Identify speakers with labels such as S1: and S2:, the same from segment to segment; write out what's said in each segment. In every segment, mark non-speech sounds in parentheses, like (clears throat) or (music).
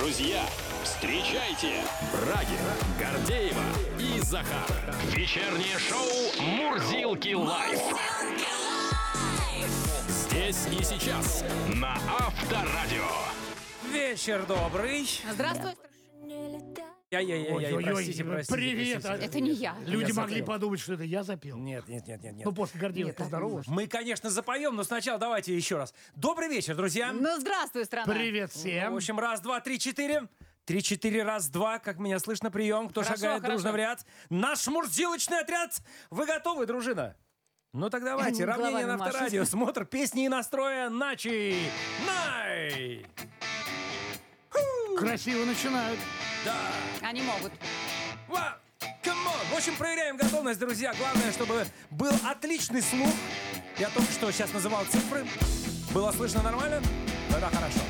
S1: Друзья, встречайте Брагина, Гордеева и Захар. Вечернее шоу «Мурзилки лайф». Здесь и сейчас на Авторадио.
S2: Вечер добрый.
S3: Здравствуй.
S4: Ой-ой-ой,
S2: простите, простите.
S4: привет.
S2: простите.
S3: Это не я.
S4: Люди
S2: Я
S4: могли
S2: запел.
S4: подумать, что это я запел.
S2: Нет, нет, нет, нет, нет.
S4: Ну, после Гордеева поздоровался.
S2: Мы, конечно, запоем, но сначала давайте еще раз. Добрый вечер, друзья.
S3: Ну, здравствуй, страна.
S4: Привет
S2: В
S4: всем.
S2: общем, раз, два, три, четыре. Три-четыре, раз, два, как меня слышно, прием. Кто
S3: Хорошо,
S2: шагает
S3: хорошо.
S2: дружно в ряд. Наш мурзилочный отряд. Вы готовы, дружина? Ну так давайте, равнение на авторадио, смотр песни и настроя, начинай!
S4: Красиво начинают.
S2: Да!
S3: Они могут.
S2: One, come on. В общем, проверяем готовность, друзья. Главное, чтобы был отличный слух. Я только что сейчас называл цифры. Было слышно нормально? Тогда хорошо.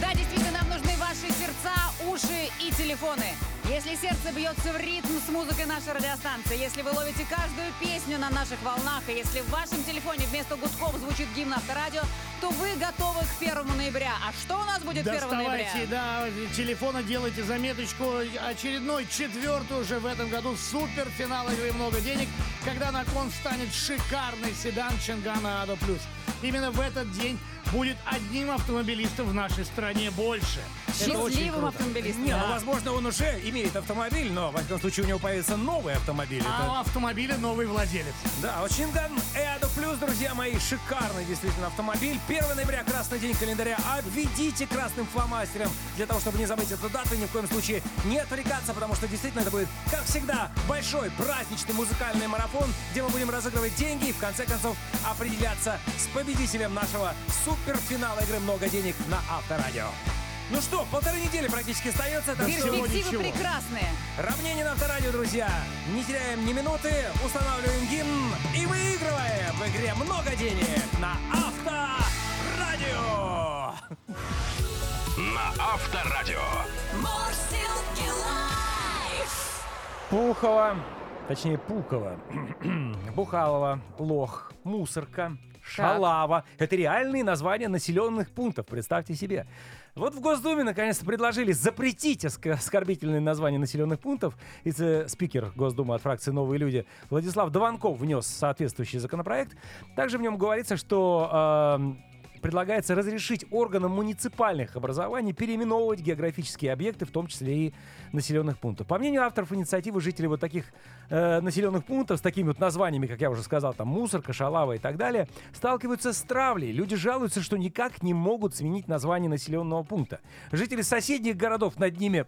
S3: Да, действительно, нам нужны ваши сердца, уши и телефоны. Если сердце бьется в ритм с музыкой нашей радиостанции, если вы ловите каждую песню на наших волнах, и если в вашем телефоне вместо гудков звучит гимн авторадио, то вы готовы к 1 ноября. А что у нас будет 1 ноября?
S4: Доставайте, да, телефона, делайте заметочку. Очередной, четвертый уже в этом году суперфинал игры «Много денег», когда на кон станет шикарный седан Чангана Адо Плюс. Именно в этот день будет одним автомобилистом в нашей стране больше.
S3: Счастливым автомобилистом.
S2: Не, ну,
S3: да.
S2: возможно, он уже имеет автомобиль, но, во всяком случае, у него появится новый автомобиль.
S4: А
S2: Это-
S4: у автомобиля новый владелец.
S2: Да, Чинган Эадо Плюс, друзья мои, шикарный действительно автомобиль. 1 ноября, красный день календаря. Обведите красным фломастером для того, чтобы не забыть эту дату и ни в коем случае не отвлекаться, потому что действительно это будет, как всегда, большой праздничный музыкальный марафон, где мы будем разыгрывать деньги и в конце концов определяться с победителем нашего суперфинала игры «Много денег» на Авторадио. Ну что, полторы недели практически остается. так
S3: Перспективы
S4: ничего.
S3: прекрасные.
S2: Равнение на авторадио, друзья. Не теряем ни минуты, устанавливаем гимн и выигрываем в игре много денег на авторадио.
S1: На Авторадио.
S2: Пухова, точнее Пукова, (clears throat) Бухалова, Лох, Мусорка, Шалава. Это реальные названия населенных пунктов, представьте себе. Вот в Госдуме наконец-то предложили запретить оск- оскорбительные названия населенных пунктов. И ц- спикер Госдумы от фракции «Новые люди» Владислав Дованков внес соответствующий законопроект. Также в нем говорится, что эм, предлагается разрешить органам муниципальных образований переименовывать географические объекты, в том числе и населенных пунктов. По мнению авторов инициативы, жители вот таких э, населенных пунктов с такими вот названиями, как я уже сказал, там Мусорка, Шалава и так далее, сталкиваются с травлей. Люди жалуются, что никак не могут сменить название населенного пункта. Жители соседних городов над ними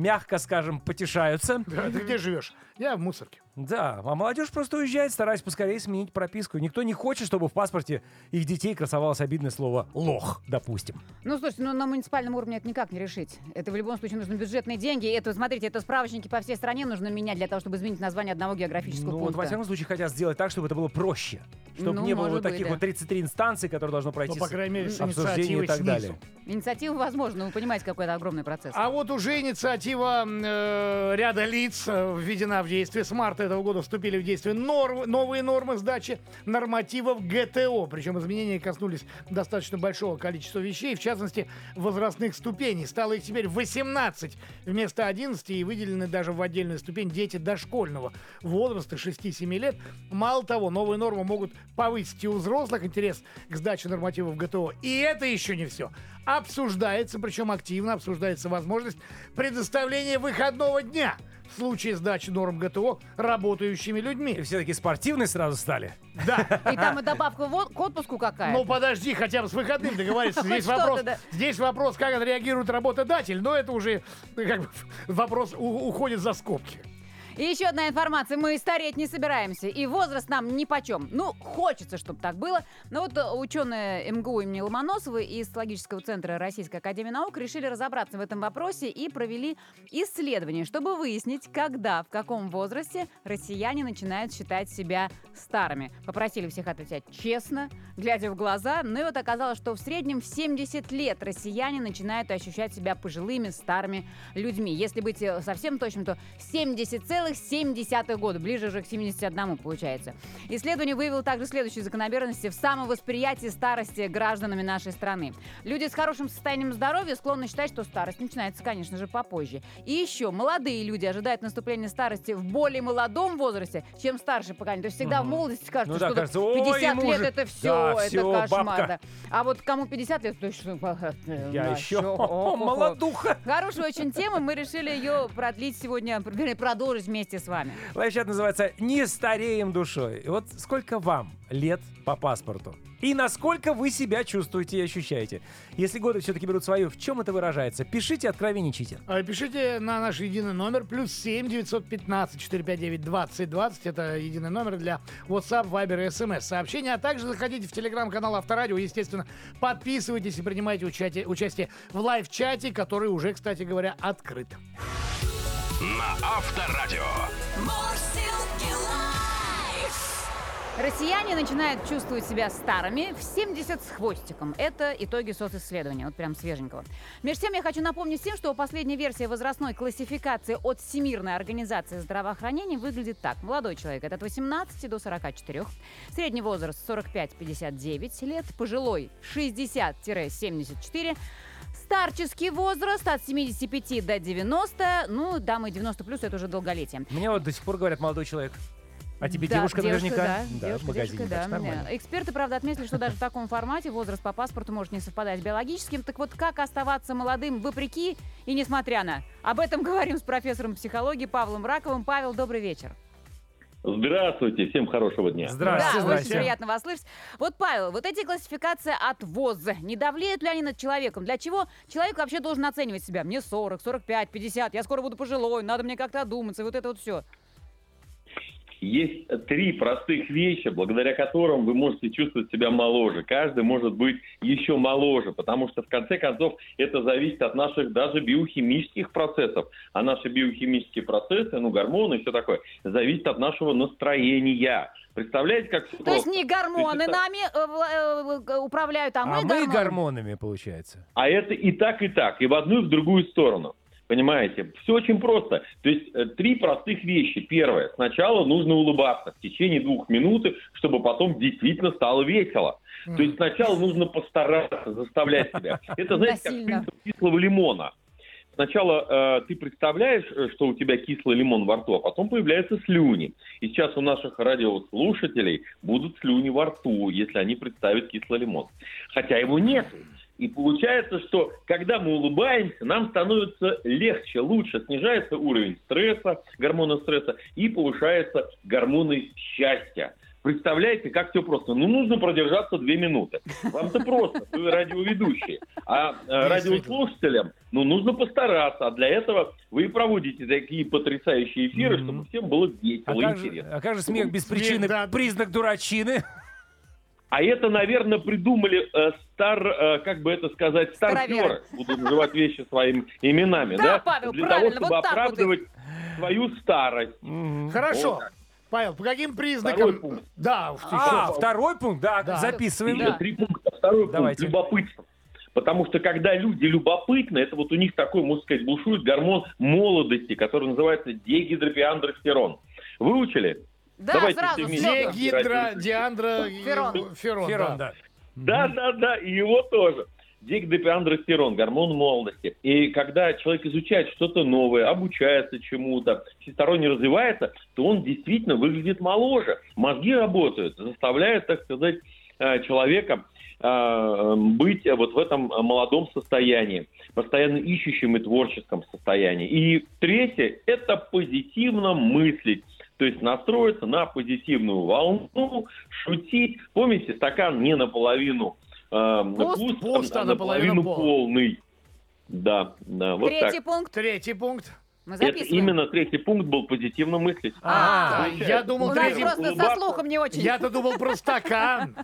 S2: мягко скажем, потешаются. (laughs)
S4: Да, ты где живешь? Я в мусорке.
S2: Да, а молодежь просто уезжает, стараясь поскорее сменить прописку. Никто не хочет, чтобы в паспорте их детей красовалось обидное слово «лох», допустим.
S3: Ну, слушайте, ну на муниципальном уровне это никак не решить. Это в любом случае нужны бюджетные деньги. Это, смотрите, это справочники по всей стране нужно менять для того, чтобы изменить название одного географического
S2: Ну, вот,
S3: пункта.
S2: во всяком случае, хотят сделать так, чтобы это было проще. Чтобы
S3: Ну,
S2: не было
S3: может
S2: вот
S3: быть,
S2: таких
S3: да.
S2: вот 33 инстанции, которые должно
S4: Ну,
S2: пройти
S4: по
S2: с-
S4: крайней мере, с
S2: обсуждение и так
S4: снизу.
S2: далее.
S3: Инициатива возможна, вы понимаете, какой это огромный процесс.
S4: А вот уже инициатива э, ряда лиц э, введена в действие. С марта этого года вступили в действие норм- новые нормы сдачи нормативов ГТО. Причем изменения коснулись достаточно большого количества вещей, в частности, возрастных ступеней. Стало их теперь 18 вместо 11 и выделены даже в отдельную ступень дети дошкольного возраста 6-7 лет. Мало того, новые нормы могут повысить и у взрослых интерес к сдаче нормативов ГТО. И это еще не все. Обсуждается, причем активно обсуждается возможность предоставления выходного дня в случае сдачи норм ГТО работающими
S2: И
S4: людьми.
S2: все такие спортивные сразу стали.
S4: Да.
S3: И там и добавка вот к отпуску какая.
S4: Ну подожди, хотя бы с выходным договориться. (laughs) Здесь вопрос, здесь вопрос, как отреагирует работодатель, но это уже как бы, (laughs) вопрос уходит за скобки.
S3: И еще одна информация. Мы стареть не собираемся. И возраст нам нипочем. Ну, хочется, чтобы так было. Но вот э, ученые МГУ имени Ломоносова и Социологического центра Российской Академии Наук решили разобраться в этом вопросе и провели исследование, чтобы выяснить, когда, в каком возрасте россияне начинают считать себя старыми. Попросили всех отвечать честно, глядя в глаза. Ну и вот оказалось, что в среднем в 70 лет россияне начинают ощущать себя пожилыми, старыми людьми. Если быть э, совсем точным, то 70,2 6,7 года, ближе уже к 71 получается. Исследование выявило также следующие закономерности в самовосприятии старости гражданами нашей страны. Люди с хорошим состоянием здоровья склонны считать, что старость начинается, конечно же, попозже. И еще молодые люди ожидают наступления старости в более молодом возрасте, чем старшее поколение. То есть всегда в молодости кажется,
S2: Ну да,
S3: что
S2: кажется, ой,
S3: 50
S2: ему
S3: лет
S2: уже-
S3: это все,
S2: да,
S3: это
S2: всё,
S3: кошмар.
S2: бабка.
S3: да. А вот кому 50 лет, то что (laughs)
S2: Я еще (laughs) молодуха.
S3: Хорошая очень тема, мы решили ее продлить сегодня, вернее, продолжить вместе с вами.
S2: Лайфчат называется «Не стареем душой». И Вот сколько вам лет по паспорту? И насколько вы себя чувствуете и ощущаете? Если годы все-таки берут свое, в чем это выражается? Пишите откровенничайте.
S4: А, Пишите на наш единый номер плюс 7 915 459 20 20. Это единый номер для WhatsApp, Viber и SMS. Сообщения, а также заходите в телеграм-канал Авторадио. Естественно, подписывайтесь и принимайте участие, участие в лайв-чате, который уже, кстати говоря, открыт.
S1: На Авторадио.
S3: Россияне начинают чувствовать себя старыми в 70 с хвостиком. Это итоги социсследования, вот прям свеженького. Между тем я хочу напомнить всем, что последняя версия возрастной классификации от Всемирной организации здравоохранения выглядит так. Молодой человек от 18 до 44, средний возраст 45-59 лет, пожилой 60-74, Старческий возраст от 75 до 90, ну, дамы 90 плюс это уже долголетие.
S2: Мне вот до сих пор говорят молодой человек. А тебе
S3: Да,
S2: девушка, наверняка?
S3: Да,
S2: в
S3: девушка,
S2: магазине,
S3: девушка, да.
S2: нормально.
S3: Эксперты, правда, отметили, что даже в таком формате возраст по паспорту может не совпадать с биологическим. Так вот, как оставаться молодым вопреки и несмотря на? Об этом говорим с профессором психологии Павлом Раковым. Павел, добрый вечер.
S5: Здравствуйте, всем хорошего дня.
S2: Здравствуйте,
S3: да, очень
S2: здрасте.
S3: приятно вас слышать. Вот, Павел, вот эти классификации от ВОЗ, не давлеют ли они над человеком? Для чего человек вообще должен оценивать себя? Мне 40, 45, 50, я скоро буду пожилой, надо мне как-то одуматься, вот это вот все.
S5: Есть три простых вещи, благодаря которым вы можете чувствовать себя моложе. Каждый может быть еще моложе, потому что в конце концов это зависит от наших даже биохимических процессов. А наши биохимические процессы, ну гормоны и все такое, зависит от нашего настроения. Представляете, как все
S3: То есть
S5: просто?
S3: не гормоны
S5: это-
S3: нами э, вла- э, управляют, а,
S2: А
S3: мы,
S2: мы гормонами, получается.
S5: А это и так, и так, и в одну, и в другую сторону. Понимаете? Все очень просто. То есть э, три простых вещи. Первое. Сначала нужно улыбаться в течение двух минут, чтобы потом действительно стало весело. То есть сначала нужно постараться заставлять (laughs) себя. Это, знаете, как принцип кислого лимона. Сначала э, ты представляешь, э, что у тебя кислый лимон во рту, а потом появляются слюни. И сейчас у наших радиослушателей будут слюни во рту, если они представят кислый лимон. Хотя его нет. И получается, что когда мы улыбаемся, нам становится легче, лучше, снижается уровень стресса, гормона стресса, и повышаются гормоны счастья. Представляете, как все просто. Ну, нужно продержаться две минуты. Вам-то просто, вы радиоведущие. А э, радиослушателям, ну, нужно постараться. А для этого вы и проводите такие потрясающие эфиры, чтобы всем было
S2: А
S5: весело
S2: же,
S5: интересно.
S2: а как же смех без
S4: Смех,
S2: причины?
S4: да.
S2: Признак дурачины.
S5: А это, наверное, придумали э, стар, э, как бы это сказать, старперы. Буду называть вещи своими именами,
S3: Да,
S5: да?
S3: Павел,
S5: Для
S3: правильно,
S5: того, чтобы
S3: вот так вот
S5: оправдывать свою старость.
S2: Мгм.
S4: Хорошо.
S5: Вот.
S4: Павел, по каким признакам...
S5: Второй пункт.
S4: Да,
S2: А,
S4: еще.
S2: второй пункт, да,
S4: Да.
S2: записываем.
S5: Еще
S3: Да.
S5: три пункта. Второй
S2: Давайте.
S5: пункт – любопытство. Потому что когда люди любопытны, это вот у них такой, можно сказать, бушует гормон молодости, который называется дегидропиандростерон. Выучили?
S3: Да,
S5: Давайте
S3: сразу
S5: все вместе.
S4: диандро, и-
S3: Феррон.
S4: феррон.
S2: Феррон,
S4: да.
S2: да.
S5: Да, да, да, и его тоже. Дегидропиандростерон, гормон молодости. И когда человек изучает что-то новое, обучается чему-то, всесторонне развивается, то он действительно выглядит моложе. Мозги работают, заставляют, так сказать, э, человека э, быть вот в этом молодом состоянии, постоянно ищущем и творческом состоянии. И третье – это позитивно мыслить. То есть настроиться на позитивную волну, шутить. Помните, стакан не наполовину э,
S4: Пуст, пуст, а
S5: а
S4: наполовину
S5: наполовину полный. Да, да, вот
S3: Третий
S5: так.
S3: пункт
S4: Третий пункт.
S3: Мы
S5: Это именно третий пункт был позитивно мыслить.
S3: А,
S4: А, я думал,
S3: У нас
S4: третий...
S3: просто со слухом не очень.
S4: Я-то думал про стакан.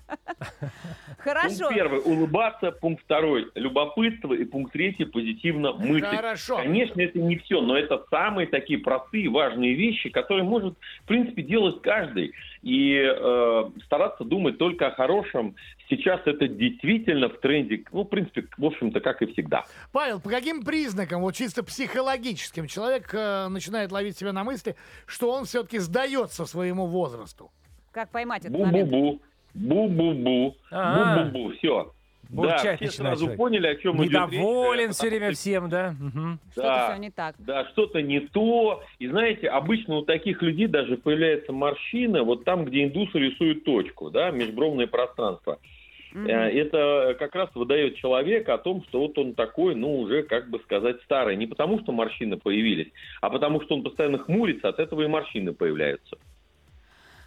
S4: (laughs)
S3: Хорошо.
S5: Пункт первый – улыбаться. Пункт второй – любопытство. И пункт третий – позитивно мыслить.
S4: Хорошо.
S5: Конечно, это не все, но это самые такие простые, важные вещи, которые может, в принципе, делать каждый. И э, стараться думать только о хорошем. Сейчас это действительно в тренде, ну, в принципе, в общем-то, как и всегда.
S4: Павел, по каким признакам, вот чисто психологическим, человек э, начинает ловить себя на мысли, что он все-таки сдается своему возрасту?
S3: Как поймать этот момент?
S5: Бу-бу-бу. Бу-бу-бу.
S2: А.
S5: Бу-бу-бу. Все. Да, все сразу
S2: человек.
S5: поняли, о чем идет речь.
S2: Недоволен все время всем, да? Мгм.
S3: Что-то
S5: Да.
S3: все не так.
S5: Да, что-то не то. И знаете, обычно у таких людей даже появляется морщина вот там, где индусы рисуют точку, да, межбровное пространство. Э, Это как раз выдает человека о том, что вот он такой, ну, уже, как бы сказать, старый. Не потому, что морщины появились, а потому, что он постоянно хмурится, от этого и морщины появляются.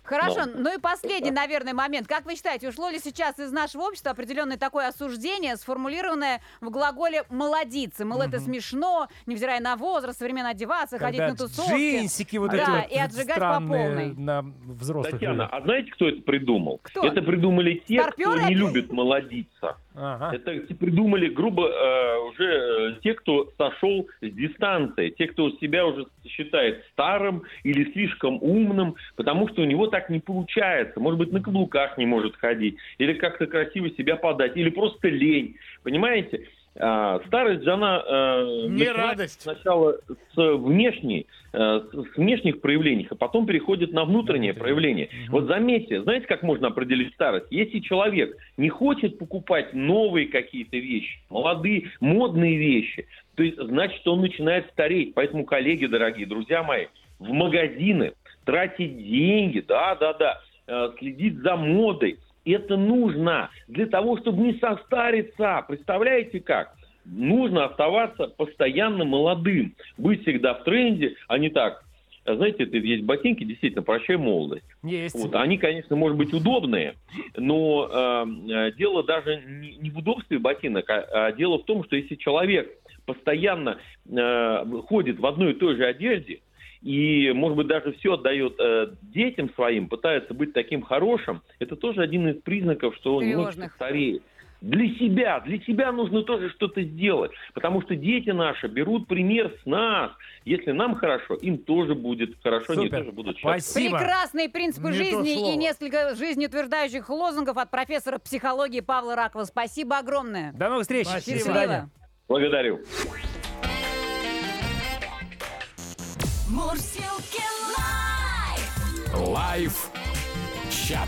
S3: Хорошо,
S5: Ну,
S3: ну и последний, наверное, момент. Как вы считаете, ушло ли сейчас из нашего общества определенное такое осуждение, сформулированное в глаголе «молодиться»? Мол, это смешно, невзирая на возраст, современно одеваться, ходить
S2: Когда
S3: на тусовки.
S2: джинсики вот
S3: Да,
S2: эти вот
S3: и отжигать по полной.
S2: на взрослых
S5: Татьяна,
S2: людях.
S5: а знаете, кто это придумал?
S3: Кто?
S5: Это придумали те,
S3: Старпёры
S5: кто не любит молодиться.
S2: Ага.
S5: Это придумали, грубо, э, уже э, те, кто сошел с дистанции, те, кто себя уже считает старым или слишком умным, потому что у него так не получается. Может быть, на каблуках не может ходить, или как-то красиво себя подать, или просто лень. Понимаете? А, Старость же она э,
S4: Не радость.
S5: сначала с внешней, э, с внешних проявлений, а потом переходит на внутреннее проявление. Вот заметьте, знаете, как можно определить старость? Если человек не хочет покупать новые какие-то вещи, молодые, модные вещи, то есть, значит, он начинает стареть. Поэтому, коллеги дорогие, друзья мои, в магазины тратить деньги, да-да-да, э, следить за модой, это нужно для того, чтобы не состариться. Представляете как? Нужно оставаться постоянно молодым, быть всегда в тренде, а не так. А Знаете, это есть ботинки, действительно, прощай молодость.
S2: Есть.
S5: Вот. Они, конечно, может быть удобные, но э, э, дело даже не, не в удобстве ботинок, а, а дело в том, что если человек постоянно э, ходит в одной и той же одежде, и, может быть, даже все отдает э, детям своим, пытается быть таким хорошим, это тоже один из признаков, что он немножко стареет. Для себя, для себя нужно тоже что-то сделать, потому что дети наши берут пример с нас. Если нам хорошо, им тоже будет хорошо, они
S2: Супер.
S5: тоже будут счастливы.
S2: Спасибо.
S3: Прекрасные принципы
S4: Не
S3: жизни и несколько жизнеутверждающих лозунгов от профессора психологии Павла Ракова. Спасибо огромное.
S2: До новых встреч.
S4: Спасибо.
S3: Счастливо.
S5: Благодарю.
S6: Мурсилки лайф!
S1: Лайф чат.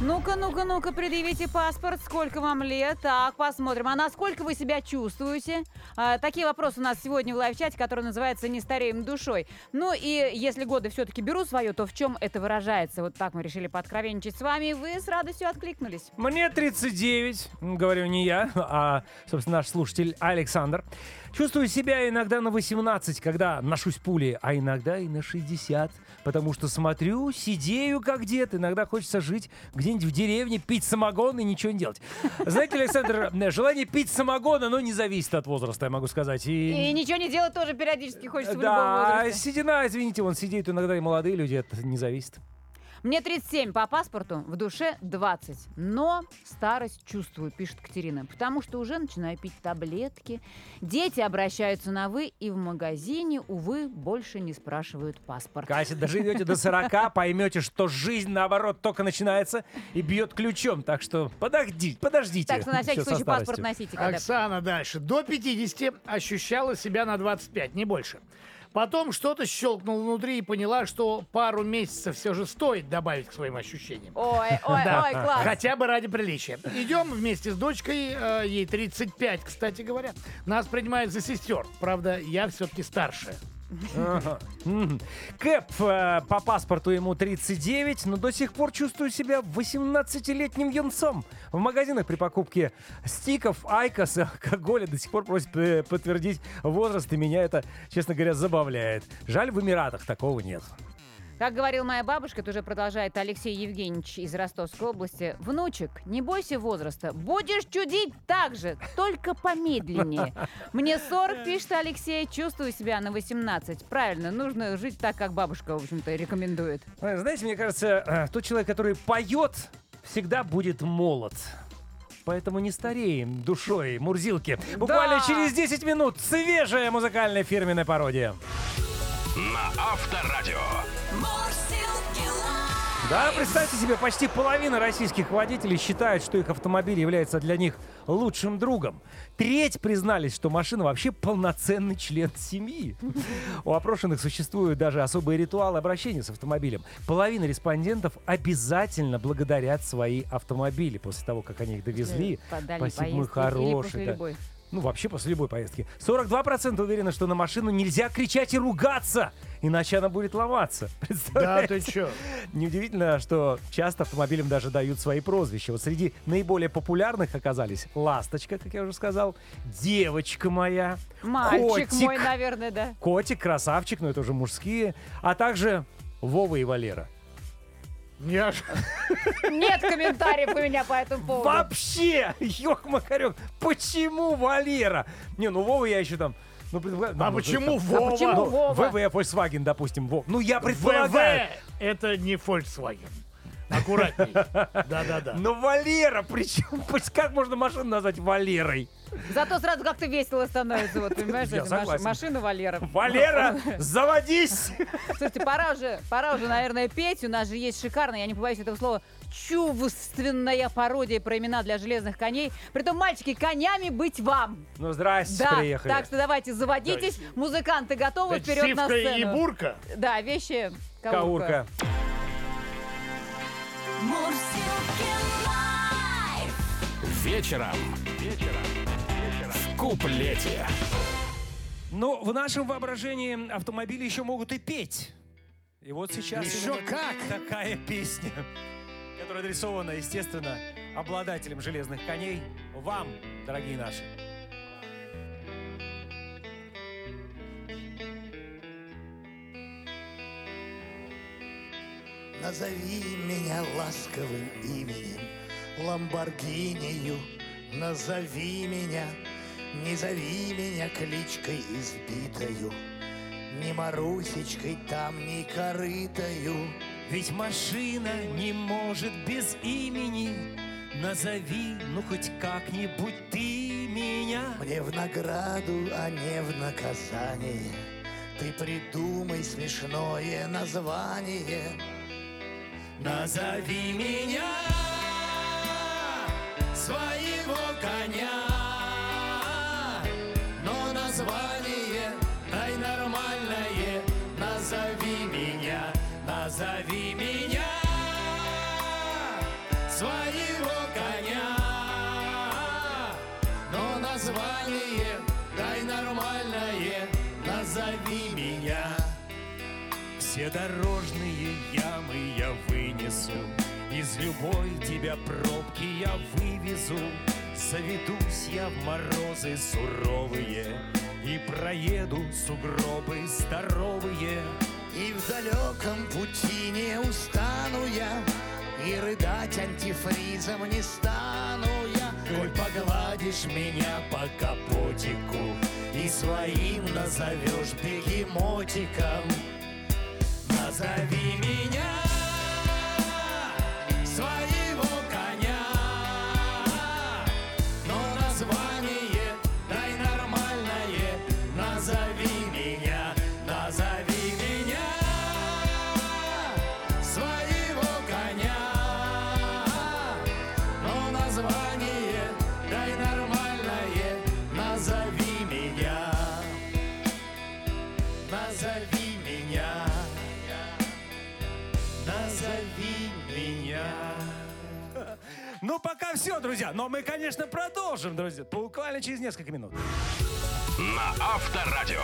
S3: Ну-ка, ну-ка, ну-ка, предъявите паспорт. Сколько вам лет? Так, посмотрим. А насколько вы себя чувствуете? А, такие вопросы у нас сегодня в лайв-чате, который называется «Не стареем душой». Ну и если годы все-таки беру свое, то в чем это выражается? Вот так мы решили пооткровенничать с вами, и вы с радостью откликнулись.
S2: Мне 39, м, говорю не я, а, собственно, наш слушатель Александр. Чувствую себя иногда на 18, когда ношусь пули, а иногда и на 60, потому что смотрю, сидею как дед, иногда хочется жить где-нибудь в деревне, пить самогон и ничего не делать. Знаете, Александр, э, желание пить самогон, оно не зависит от возраста, я могу сказать.
S3: И ничего не делать тоже периодически хочется в любом
S2: Да,
S3: возрасте.
S2: седина, извините, вон сидеют иногда и молодые люди, это не зависит.
S3: Мне 37 по паспорту, в душе 20. Но старость чувствую, пишет Катерина, потому что уже начинаю пить таблетки. Дети обращаются на «вы», и в магазине, увы, больше не спрашивают паспорт.
S2: Катя, доживете до 40, (laughs) поймете, что жизнь, наоборот, только начинается и бьет ключом. Так что подождите, подождите.
S3: Так что на всякий случай паспорт носите. Когда...
S4: Оксана дальше. До 50 ощущала себя на 25, не больше. Потом что-то щелкнуло внутри и поняла, что пару месяцев все же стоит добавить к своим ощущениям.
S3: Ой, ой,
S4: Да.
S3: ой, класс.
S4: Хотя бы ради приличия. Идем вместе с дочкой, э, ей 35, кстати говоря. Нас принимают за сестер. Правда, я все-таки старшая.
S2: Кэп э, по паспорту ему 39, но до сих пор чувствую себя 18-летним юнцом. В магазинах при покупке стиков, айкос алкоголя до сих пор просят э, подтвердить возраст, и меня это, честно говоря, забавляет. Жаль, в Эмиратах такого нет.
S3: Как говорил моя бабушка, это уже продолжает Алексей Евгеньевич из Ростовской области. Внучек, не бойся возраста, будешь чудить так же, только помедленнее. Мне 40, пишет Алексей, чувствую себя на 18. Правильно, нужно жить так, как бабушка, в общем-то, рекомендует.
S2: Знаете, мне кажется, э, тот человек, который поет всегда будет молод. Поэтому не стареем душой, Мурзилки. Буквально
S3: Да.
S2: через 10 минут свежая музыкальная фирменная пародия.
S1: На Авторадио.
S2: Да, представьте себе, почти половина российских водителей считают, что их автомобиль является для них лучшим другом. Треть признались, что машина вообще полноценный член семьи. У опрошенных существуют даже особые ритуалы обращения с автомобилем. Половина респондентов обязательно благодарят свои автомобили после того, как они их довезли. Спасибо, мой
S3: поездке
S2: да. Ну, вообще после любой поездки. 42% уверены, что на машину нельзя кричать и ругаться, иначе она будет ломаться. (laughs)
S4: Да
S2: Представляете?
S4: ты чё?
S2: Неудивительно, что часто автомобилям даже дают свои прозвища. Вот среди наиболее популярных оказались «Ласточка», как я уже сказал, «Девочка моя»,
S3: Мальчик
S2: «Котик»,
S3: мой, наверное, да.
S2: «Котик», «Красавчик», но это уже мужские, а также Вова и Валера.
S4: Я ж-
S3: Нет комментариев у меня по этому поводу.
S2: Вообще! Ёк-макарёк! Почему Валера? Не, ну Вова я еще там... Ну, предполаг- ну,
S4: А
S2: может,
S4: почему
S2: там-
S4: Вова?
S3: почему
S2: Ну,
S3: Вова?
S2: ВВ Volkswagen, допустим, Вов. Ну, я
S4: ВВ
S2: предполагаю.
S4: это не Volkswagen. Аккуратней. (laughs) Да-да-да.
S2: Ну, Валера, причем, как можно машину назвать Валерой?
S3: Зато сразу как-то весело становится, вот, понимаешь,
S2: Я
S3: маш-
S2: согласен.
S3: машина Валера.
S2: Валера, (laughs) заводись!
S3: Слушайте, пора уже, пора уже, наверное, петь. У нас же есть шикарная, я не побоюсь этого слова, чувственная пародия про имена для железных коней. Притом, мальчики, конями быть вам.
S2: Ну, здрасте,
S3: Да,
S2: приехали.
S3: так что давайте заводитесь. Музыканты готовы, вперед на
S4: Сивка и
S3: сцену.
S4: Бурка.
S3: Да, вещи Каурка.
S2: Каурка.
S1: Вечером. Вечером. В куплете.
S2: Ну, в нашем воображении автомобили еще могут и петь. И вот сейчас
S4: Еще как!
S2: такая песня, которая адресована, естественно, обладателям железных коней, вам, дорогие наши.
S7: Назови меня ласковым именем, Ламборгинию, назови меня, не зови меня кличкой избитою, Ни Марусечкой там, ни корытою.
S2: Ведь машина не может без имени. Назови, ну хоть как-нибудь ты меня.
S7: Мне в награду, а не в наказание Ты придумай смешное название
S2: Назови меня своего коня, название дай нормальное. Назови меня, назови меня своего коня, но название дай нормальное. Назови меня. Все дорожные ямы я вынесу, Из любой тебя пробки я вывезу. Заведусь я в морозы суровые И проеду сугробы здоровые.
S7: И в далеком пути не устану я И рыдать антифризом не стану я
S2: Коль погладишь меня по капотику И своим назовешь бегемотиком Назови меня Ну, пока все, друзья. Но мы, конечно, продолжим, друзья. Буквально через несколько минут.
S1: На Авторадио.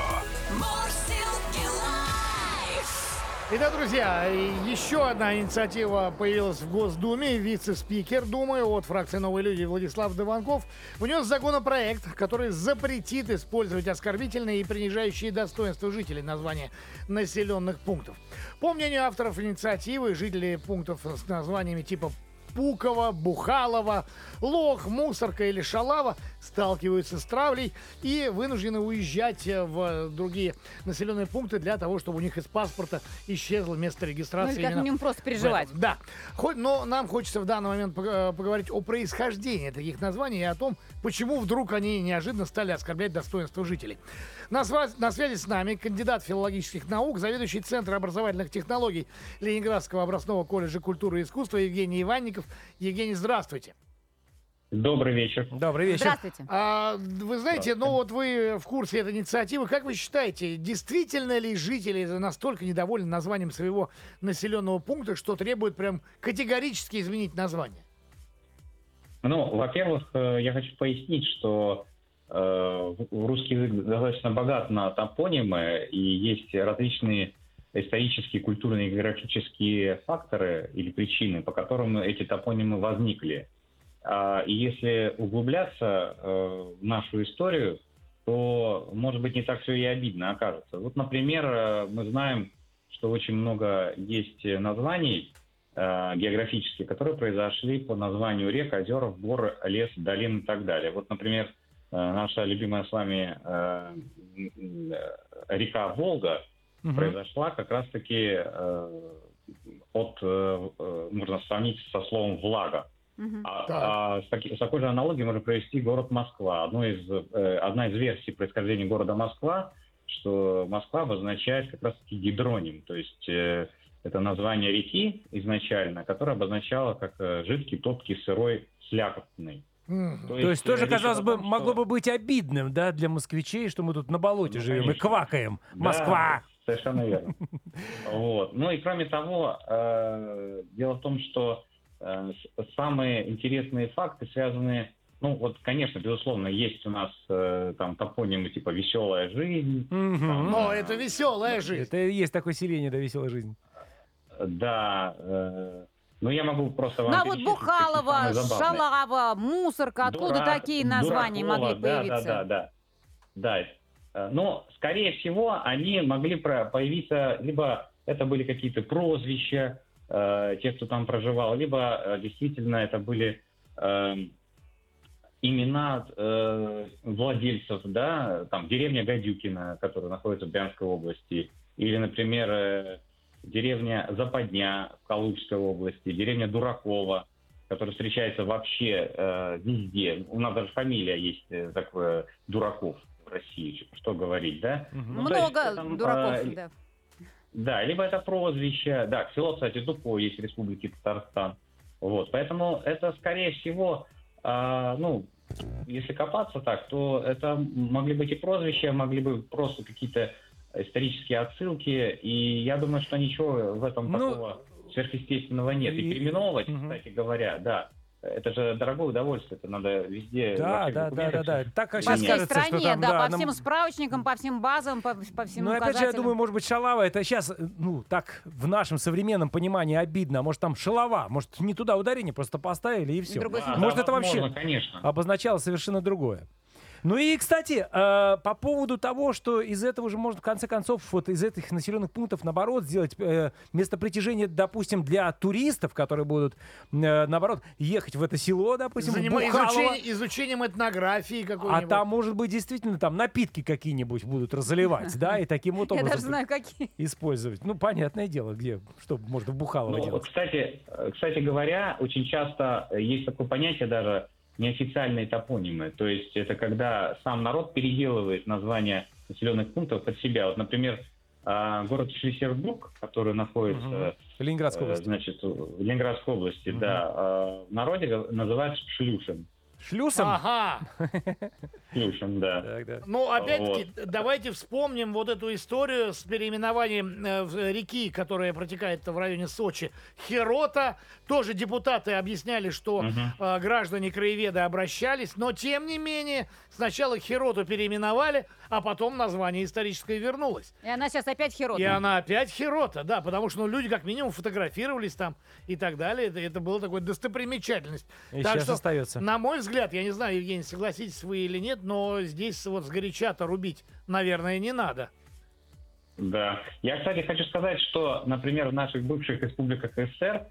S4: Итак, друзья, еще одна инициатива появилась в Госдуме. Вице-спикер Думы от фракции «Новые люди» Владислав Дованков внес законопроект, который запретит использовать оскорбительные и принижающие достоинства жителей названия населенных пунктов. По мнению авторов инициативы, жители пунктов с названиями типа Пуково, Бухалово, Лох, Мусорка или Шалава сталкиваются с травлей и вынуждены уезжать э, в другие населенные пункты для того, чтобы у них из паспорта исчезло место
S3: Ну
S4: регистрации.
S3: или как минимум просто переживать.
S4: Да. Хоть, но нам хочется в данный момент э, поговорить о происхождении таких названий и о том, почему вдруг они неожиданно стали оскорблять достоинство жителей. На, сва- на связи с нами кандидат филологических наук, заведующий Центром образовательных технологий Ленинградского областного колледжа культуры и искусства Евгений Иванников. Евгений, здравствуйте.
S8: Добрый вечер.
S2: Добрый вечер.
S3: Здравствуйте.
S4: А, вы знаете, ну вот вы в курсе этой инициативы. Как вы считаете, действительно ли жители настолько недовольны названием своего населенного пункта, что требуют прям категорически изменить название?
S8: Ну, во-первых, э, я хочу пояснить, что э, русский язык достаточно богат на топонимы, и есть различные исторические, культурные, географические факторы или причины, по которым эти топонимы возникли. А, И если углубляться э, в нашу историю, то, может быть, не так все и обидно окажется. Вот, например, э, мы знаем, что очень много есть названий э, географические, которые произошли по названию рек, озер, гор, лес, долин и так далее. Вот, например, наша любимая с вами река Волга
S2: Мгм.
S8: произошла как раз-таки э, от, э, э, можно сравнить со словом «влага».
S3: Мгм.
S8: А,
S4: Так.
S8: а с, таки- с такой же аналогией можно провести город Москва. Одно из, э, одна из версий происхождения города Москва, что Москва обозначает как раз-таки гидроним, то есть э, это название реки изначально, которое обозначало как э, жидкий, топкий, сырой, слякотный.
S4: Мгм.
S2: То есть тоже,
S8: э, речь
S2: казалось бы,
S8: том,
S2: могло бы быть обидным, да, для москвичей, что мы тут на болоте
S8: Ну,
S2: живем и
S8: конечно.
S2: квакаем.
S8: Да,
S2: Москва!
S8: совершенно верно. (laughs) Вот. Ну и кроме того, э, дело в том, что э, самые интересные факты связаны, ну вот, конечно, безусловно, есть у нас э, там топонимы типа «веселая жизнь»,
S2: Мгм.
S4: Но это веселая жизнь.
S2: Это и есть такое селение, да, веселая жизнь.
S8: да, э, ну я могу просто вам
S3: Ну а вот Бухалова. Шалава, Мусорка, откуда
S8: Дурак-
S3: такие названия
S8: Дуракова,
S3: могли
S8: да,
S3: появиться?
S8: Да, да, да. Да. Э, Но, скорее всего, они могли про- появиться, либо это были какие-то прозвища э, тех, кто там проживал, либо э, действительно это были э, имена э, владельцев, да, там деревня Гадюкина, которая находится в Брянской области, или, например, э, деревня Западня в Калужской области, деревня Дуракова, которая встречается вообще э, везде. У нас даже фамилия есть э, такое Дураков в России, что говорить, да?
S2: Мгм.
S8: Ну,
S3: Много
S8: там,
S3: дураков,
S8: э,
S3: да.
S8: Да, либо это прозвище. Да, село, кстати, Тупое есть в Республике Татарстан. Вот, поэтому это, скорее всего, а, ну, если копаться так, то это могли быть и прозвища, могли бы просто какие-то исторические отсылки, и я думаю, что ничего в этом
S2: Ну,
S8: такого сверхъестественного нет. И
S2: и-
S8: переименовывать,
S2: Мгм.
S8: кстати говоря, да, это же дорогое удовольствие, это надо везде...
S2: Да, да, да, да, да. Так как
S3: По
S2: сейчас
S3: всей
S2: кажется, что
S3: стране,
S2: там,
S3: да, по
S2: нам-
S3: всем справочникам, по всем базам, по, по всем
S2: Ну, опять же, я думаю, может быть, шалава это сейчас, ну, так в нашем современном понимании обидно. А может, там шалава, может, не туда ударение просто поставили и все.
S8: Да,
S2: Может,
S8: да,
S2: это вообще
S8: возможно, конечно.
S2: обозначало совершенно другое. Ну и, кстати, э, по поводу того, что из этого же можно, в конце концов, вот из этих населенных пунктов, наоборот, сделать э, место притяжения, допустим, для туристов, которые будут, э, наоборот, ехать в это село, допустим, Бухалово.
S4: изучение- изучением этнографии
S2: А
S4: какой-нибудь.
S2: там, может быть, действительно там напитки какие-нибудь будут разливать, (laughs) да, и таким вот
S3: Я
S2: образом
S3: даже знаю, какие.
S2: использовать. Ну, понятное дело, где, что можно в Бухалово
S8: Ну,
S2: делать.
S8: кстати, кстати говоря, очень часто есть такое понятие даже неофициальные топонимы. То есть это когда сам народ переделывает названия населенных пунктов под себя. Вот, например, а, город Шлиссербург, который находится
S2: Мгм. Ленинградская
S8: э,
S2: область.
S8: значит, в Ленинградской области,
S2: Мгм.
S8: да, а, в народе называют Шлюшем.
S2: Шлюсом?
S4: Ага.
S8: Шлюшем, да.
S2: Так, да.
S4: Ну, опять-таки, давайте вспомним вот эту историю с переименованием э, в- реки, которая протекает в районе Сочи. Херота. Тоже депутаты объясняли, что э, граждане краеведы обращались, но тем не менее сначала Хероту переименовали, а потом название историческое вернулось.
S3: И она сейчас опять херота.
S4: И она опять Херота, да, потому что ну, люди как минимум фотографировались там и так далее. Это, это было такой достопримечательность.
S2: И
S4: Так
S2: сейчас
S4: что,
S2: остается.
S4: На мой взгляд, я не знаю, Евгений, согласитесь вы или нет, но здесь вот сгоряча-то рубить, наверное, не надо.
S8: Да. Я, кстати, хочу сказать, что, например, в наших бывших республиках СССР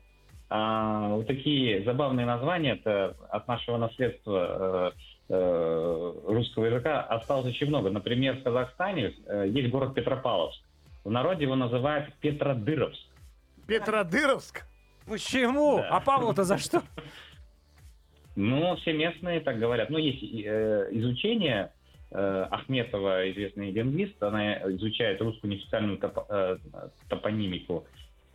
S8: А, вот такие забавные названия это от нашего наследства э, э, русского языка осталось очень много. Например, в Казахстане э, есть город Петропавловск. В народе его называют Петродыровск.
S4: Петродыровск.
S2: Почему?
S8: Да.
S2: А Павла-то за что? (laughs)
S8: Ну, все местные так говорят. Ну, есть э, изучение. э, Ахметова, известный лингвист, она изучает русскую неофициальную топо- э, топонимику.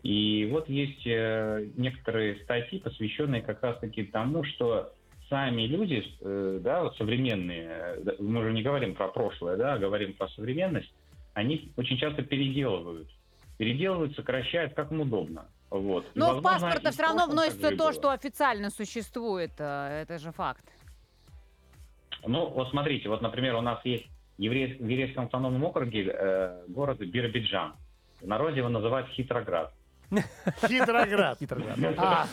S8: И вот есть э, некоторые статьи, посвященные как раз-таки тому, что сами люди, э, да, современные, э, мы уже не говорим про прошлое, да, а говорим про современность, они очень часто переделывают. Переделывают, сокращают, как им удобно. Вот. И,
S3: Но в
S8: возможно,
S3: паспорт
S8: и в
S3: все равно вносится
S8: и
S3: то,
S8: было.
S3: что официально существует. э, Это же факт.
S8: Ну, вот смотрите, вот, например, у нас есть еврей- в Еврейском автономном округе э, город Биробиджан. В народе его называют Хитроград.
S4: Хитроград.
S2: Хитроград.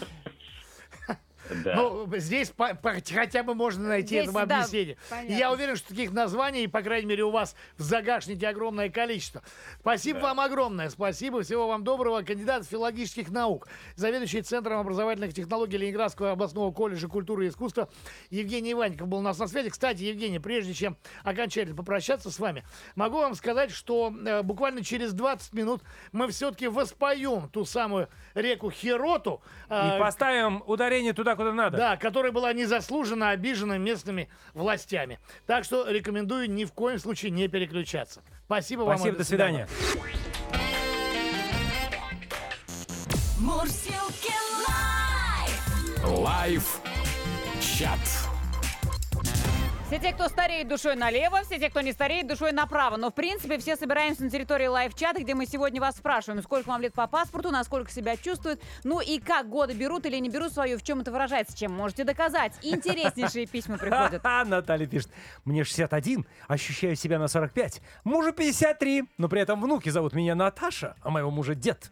S4: А,
S8: Да.
S4: ну, здесь по- по- хотя бы можно найти
S3: Здесь,
S4: этому
S3: да,
S4: объяснение.
S3: понятно.
S4: И я уверен, что таких названий, по крайней мере, у вас в загашнике огромное количество. Спасибо
S8: Да.
S4: вам огромное. Спасибо. Всего вам доброго. Кандидат филологических наук, заведующий Центром образовательных технологий Ленинградского областного колледжа культуры и искусства Евгений Иванников был у нас на связи. Кстати, Евгений, прежде чем окончательно попрощаться с вами, могу вам сказать, что э, буквально через 20 минут мы все-таки воспоем ту самую реку Хироту.
S2: И
S4: э,
S2: поставим ударение туда, куда надо.
S4: да, которая была незаслуженно обижена местными властями. Так что рекомендую ни в коем случае не переключаться. Спасибо, вам.
S2: Спасибо, до свидания.
S6: Мурзилки live.
S1: Live чат.
S3: Все те, кто стареет душой налево, все те, кто не стареет душой направо. Но, в принципе, все собираемся на территории live-чата, где мы сегодня вас спрашиваем, сколько вам лет по паспорту, насколько себя чувствуют, ну и как годы берут или не берут свою, в чем это выражается, чем можете доказать. Интереснейшие письма приходят.
S2: Ха-ха, (laughs) Наталья пишет. Мне 61, ощущаю себя на 45. Мужу 53, но при этом внуки зовут меня Наташа, а моего мужа дед.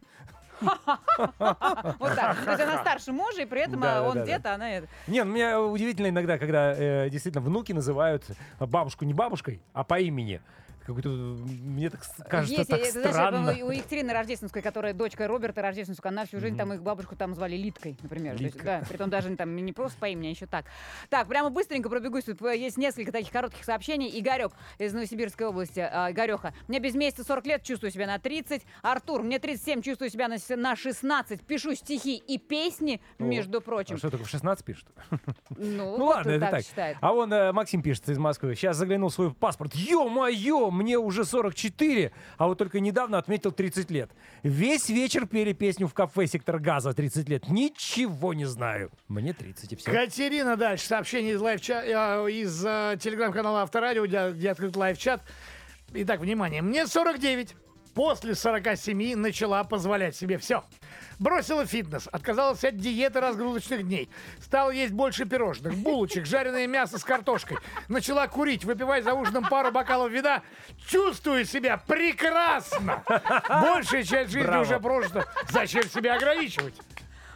S2: (laughs)
S3: Вот так. То есть она старше мужа, и при этом он где-то, она.
S2: Не, ну, мне удивительно иногда, когда э, действительно внуки называют бабушку не бабушкой, а по имени. Какой-то, мне так кажется,
S3: Есть,
S2: так
S3: это, знаешь,
S2: странно.
S3: у Екатерины Рождественской, которая дочка Роберта Рождественского, она всю жизнь там их бабушку там звали Литкой, например. То есть,
S2: Литка.
S3: да, притом даже там не просто по имени, а еще так. Так, прямо быстренько пробегусь. Тут э, есть несколько таких коротких сообщений. Игорек из Новосибирской области. А, Игореха. Мне без месяца 40 лет, чувствую себя на 30. Артур, мне 37, чувствую себя на, на 16. Пишу стихи и песни,
S2: О,
S3: между
S2: А
S3: прочим.
S2: что, только в 16 пишут? (laughs)
S3: Ну,
S2: Ну ладно, это
S3: так,
S2: так. А вон э, Максим пишет из Москвы. Сейчас заглянул в свой паспорт. Ё-моё, мне уже 44, а вот только недавно отметил 30 лет. Весь вечер пели песню в кафе «Сектор газа» 30 лет. Ничего не знаю. Мне 30 и все.
S4: Катерина дальше. Сообщение из, live-ча- э, из э, телеграм-канала Авторадио, где, где открыт live-чат. Итак, внимание. Мне 49. После 47 начала позволять себе все. Бросила фитнес, отказалась от диеты разгрузочных дней. Стала есть больше пирожных, булочек, жареное мясо с картошкой. Начала курить, выпивать за ужином пару бокалов вина. Чувствую себя прекрасно. Большая часть жизни
S2: Браво.
S4: уже прожита. Зачем себя ограничивать?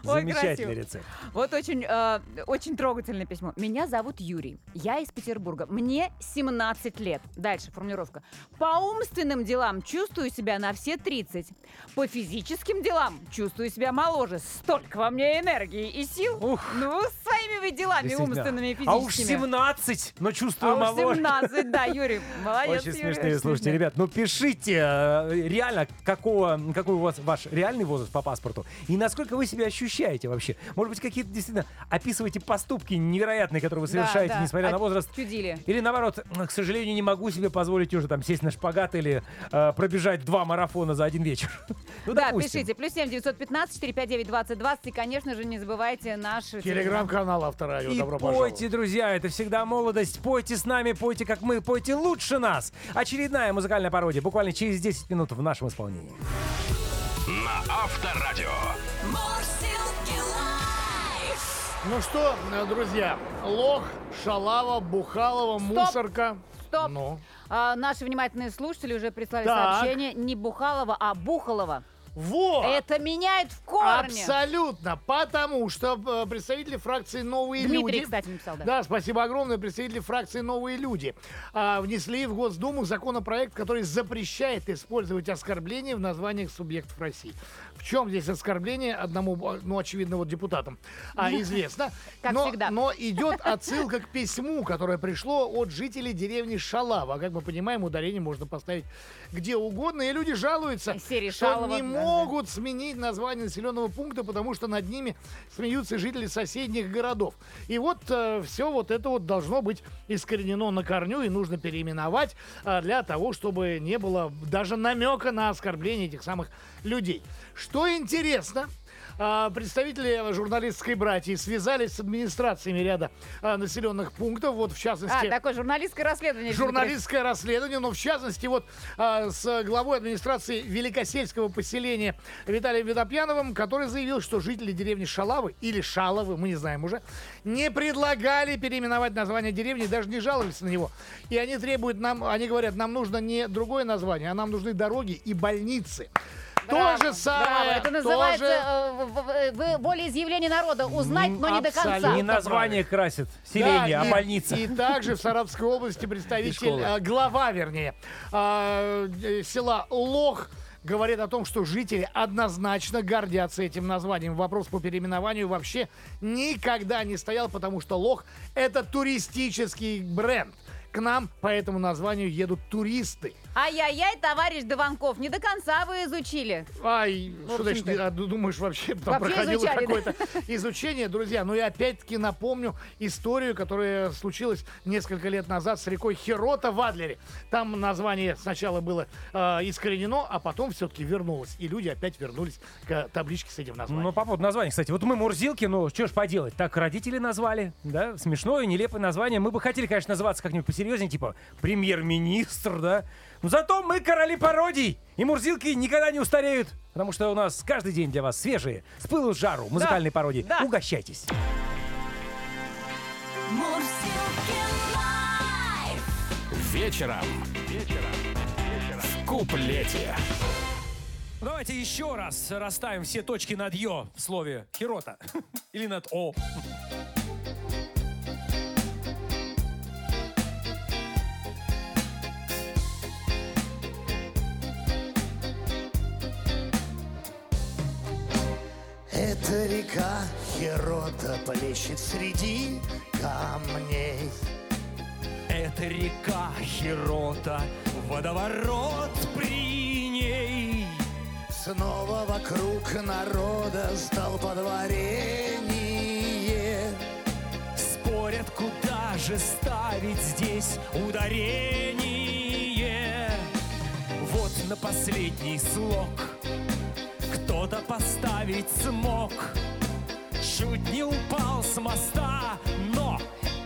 S3: Ой,
S2: Замечательный
S3: красиво.
S2: рецепт.
S3: Вот очень, э, очень трогательное письмо. Меня зовут Юрий. Я из Петербурга. Мне 17 лет. Дальше формулировка. По умственным делам чувствую себя на все 30. По физическим делам чувствую себя моложе. Столько во мне энергии и сил.
S2: Ух.
S3: Ну, своими вы делами умственными и
S2: А уж
S3: физическими.
S2: 17, но чувствую
S3: А уж
S2: моложе.
S3: 17, да, Юрий. (laughs) Молодец,
S2: Очень
S3: Юрий,
S2: смешные, слушайте, ребят. Ну, пишите э, реально, какого, какой у вас ваш реальный возраст по паспорту и насколько вы себя ощущаете вообще. Может быть, какие-то действительно описываете поступки невероятные, которые вы
S3: Да,
S2: совершаете,
S3: да.
S2: несмотря на возраст.
S3: Чудили.
S2: Или наоборот, к сожалению, не могу себе позволить уже там сесть на шпагат или э, пробежать два марафона за один вечер. (laughs) Ну,
S3: да,
S2: допустим.
S3: пишите. Плюс 7 915 459 2020. И, конечно же, не забывайте наш
S4: Телеграм-канал Авторадио.
S2: И
S4: Добро
S2: пойте,
S4: пожаловать.
S2: друзья, это всегда молодость. Пойте с нами, пойте как мы, пойте лучше нас. Очередная музыкальная пародия буквально через 10 минут в нашем исполнении.
S1: На Авторадио.
S4: Ну что, друзья, лох, шалава, бухалова, мусорка.
S3: Стоп.
S4: Ну,
S3: А, наши внимательные слушатели уже прислали
S4: Так.
S3: сообщение не Бухалова, а Бухалова.
S4: Вот.
S3: Это меняет в корне.
S4: Абсолютно, потому что э, представители фракции «Новые
S3: Дмитрий,
S4: люди»,
S3: кстати, написал, да.
S4: да, спасибо огромное, представители фракции «Новые люди», а, внесли в Госдуму законопроект, который запрещает использовать оскорбления в названиях субъектов России. Чем здесь оскорбление одному, ну, очевидно, вот депутатам а, (laughs) известно.
S3: Как
S4: но,
S3: всегда.
S4: но идет (laughs) отсылка к письму, которое пришло от жителей деревни Шалава. Как мы понимаем, ударение можно поставить где угодно, и люди жалуются,
S3: серии
S4: что
S3: Шалова,
S4: не
S3: да, да.
S4: могут сменить название населенного пункта, потому что над ними смеются жители соседних городов. И вот все вот это вот должно быть искоренено на корню и нужно переименовать а, для того, чтобы не было даже намека на оскорбление этих самых людей. Что интересно, а, представители журналистской братьи связались с администрациями ряда а, населенных пунктов, вот в частности...
S3: А, такое журналистское расследование.
S4: Журналистское расследование, но в частности вот а, с главой администрации Великосельского поселения Виталием Видопьяновым, который заявил, что жители деревни Шалавы или Шаловы, мы не знаем уже, не предлагали переименовать название деревни, даже не жаловались на него. И они требуют нам, они говорят, нам нужно не другое название, а нам нужны дороги и больницы. То же самое.
S3: браво. Это
S4: то
S3: называется э, в- в- в- волеизъявление народа. Узнать, но не до конца.
S4: Абсолютно.
S2: Не название красит селение,
S4: Да,
S2: а
S4: и-
S2: больница.
S4: И также в Саратовской области представитель,
S2: школы.
S4: а, глава, вернее, э, села Лох говорит о том, что жители однозначно гордятся этим названием. Вопрос по переименованию вообще никогда не стоял, потому что Лох — это туристический бренд. К нам по этому названию едут туристы.
S3: Ай-яй-яй, товарищ Дованков, не до конца вы изучили.
S4: Ай, что значит,
S3: общем-то.
S4: а, ду- думаешь, вообще там
S3: Вообще
S4: проходило
S3: изучали, да?
S4: какое-то изучение, друзья. Ну и опять-таки напомню историю, которая случилась несколько лет назад с рекой Хирота в Адлере. Там название сначала было э, искоренено, а потом все-таки вернулось. И люди опять вернулись к табличке с этим названием.
S2: Ну, по поводу названия, кстати. Вот мы Мурзилки, ну, что ж поделать, так родители назвали, да, смешное, нелепое название. Мы бы хотели, конечно, называться как-нибудь посерьезнее, типа премьер-министр, да. Но зато мы короли пародий, и Мурзилки никогда не устареют, потому что у нас каждый день для вас свежие, с пылу с жару, музыкальные пародии.
S3: да.
S2: Угощайтесь.
S6: Лайф.
S1: Вечером. Вечером. В куплете.
S2: Ну, Давайте еще раз расставим все точки над «ё» в слове «хирота» (laughs) или над «о».
S7: Эта река Херота плещет среди камней.
S2: Это река Хирота, водоворот при ней.
S7: Снова вокруг народа столпотворение.
S2: Спорят, куда же ставить здесь ударение. Вот на последний слог кто-то поставить смог. Чуть не упал с моста, но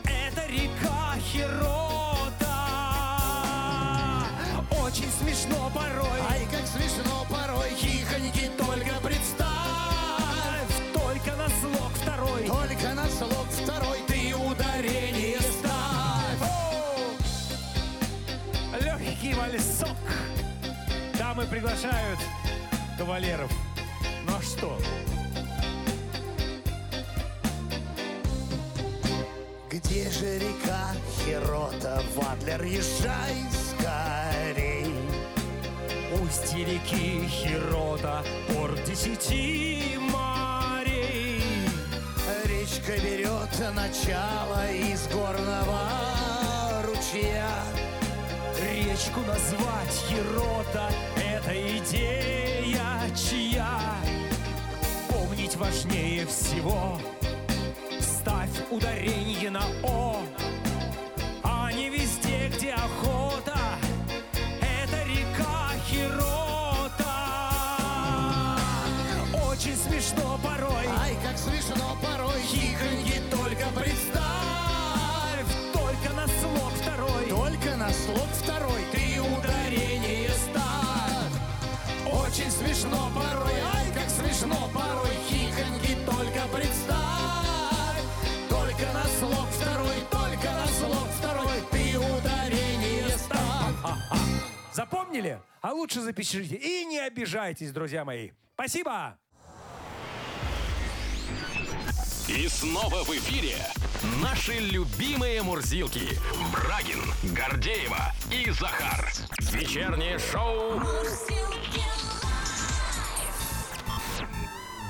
S2: это река Хирота. Очень смешно порой.
S7: Ай, как смешно порой, хихоньки, только представь.
S2: Только на слог второй.
S7: Только на слог второй ты ударение ставь.
S2: Легкий вальсок. Дамы приглашают кавалеров. Что?
S7: Где же река Херота, Вадлер, езжай скорей.
S2: Устье реки Хирота, порт десяти морей.
S7: Речка берет начало из горного ручья.
S2: Речку назвать Хирота — это идея чья? Важнее всего. Ставь ударение на «о» А не везде, где охота Это река Хирота. Очень смешно порой.
S7: Ай, как смешно порой, хихоньки, только представь.
S2: Только на слог второй.
S7: Только на слог второй. Ты ударение ставь. Очень смешно порой, ай, как смешно порой, хихоньки, только представь. Только на слог второй, только на слог второй ты ударение ставь. (laughs)
S2: Запомнили? А лучше запишите. И не обижайтесь, друзья мои. Спасибо!
S1: И снова в эфире наши любимые мурзилки. Брагин, Гордеева и Захар. Вечернее шоу
S6: Мурзилки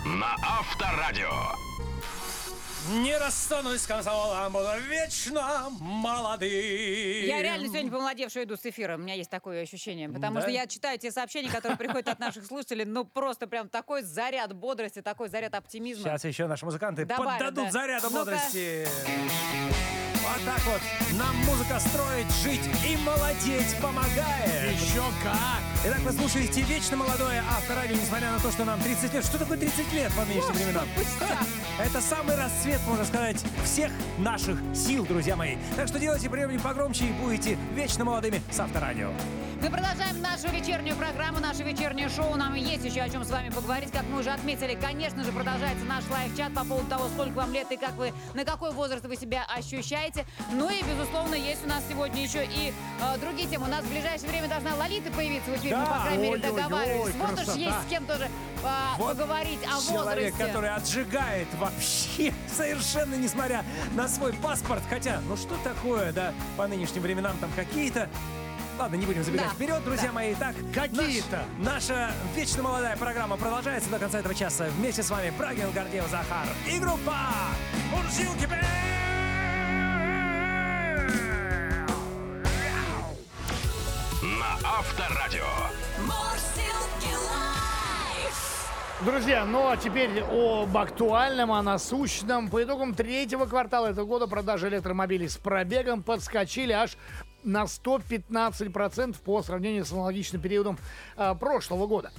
S1: на Авторадио.
S2: Не расстанусь с комсомолом, буду вечно молодым.
S3: Я реально сегодня помолодевшая иду с эфира. У меня есть такое ощущение. Потому
S2: Да?
S3: что я читаю те сообщения, которые приходят от наших слушателей. Ну, просто прям такой заряд бодрости, такой заряд оптимизма.
S2: Сейчас еще наши музыканты
S3: Добавят,
S2: поддадут
S3: да.
S2: заряда бодрости. Вот так вот нам музыка строит, жить и молодеть помогает.
S4: Еще как!
S2: Итак, вы слушаете вечно молодое авторадио, несмотря на то, что нам 30 лет. Что такое 30 лет по нынешним временам? Это самый расцвет, можно сказать, всех наших сил, друзья мои. Так что делайте приемник погромче и будете вечно молодыми с авторадио.
S3: Мы продолжаем нашу вечернюю программу, наше вечернее шоу. Нам есть еще о чем с вами поговорить. Как мы уже отметили, конечно же, продолжается наш лайв-чат по поводу того, сколько вам лет и как вы, на какой возраст вы себя ощущаете. Ну и, безусловно, есть у нас сегодня еще и э, другие темы. У нас в ближайшее время должна Лолита появиться в эфире. мы,
S2: Да,
S3: по крайней мере,
S4: ой-ой-ой,
S3: договаривались. Вот уж есть с кем тоже э,
S2: Вот
S3: поговорить о
S2: Человек,
S3: возрасте.
S2: который отжигает вообще, (laughs) совершенно несмотря на свой паспорт. Хотя, ну что такое, да, по нынешним временам там какие-то... Ладно, не будем забегать
S3: Да,
S2: вперед, друзья
S3: да.
S2: мои. Так,
S4: Какие-то.
S2: наш- наша вечно молодая программа продолжается до конца этого часа. Вместе с вами Брагин, Гордеев, Захар и группа Мурзилки
S1: На Авторадио.
S6: Live.
S4: Друзья, ну а теперь об актуальном, о насущном. По итогам третьего квартала этого года продажи электромобилей с пробегом подскочили аж на 115% по сравнению с аналогичным периодом а, прошлого года.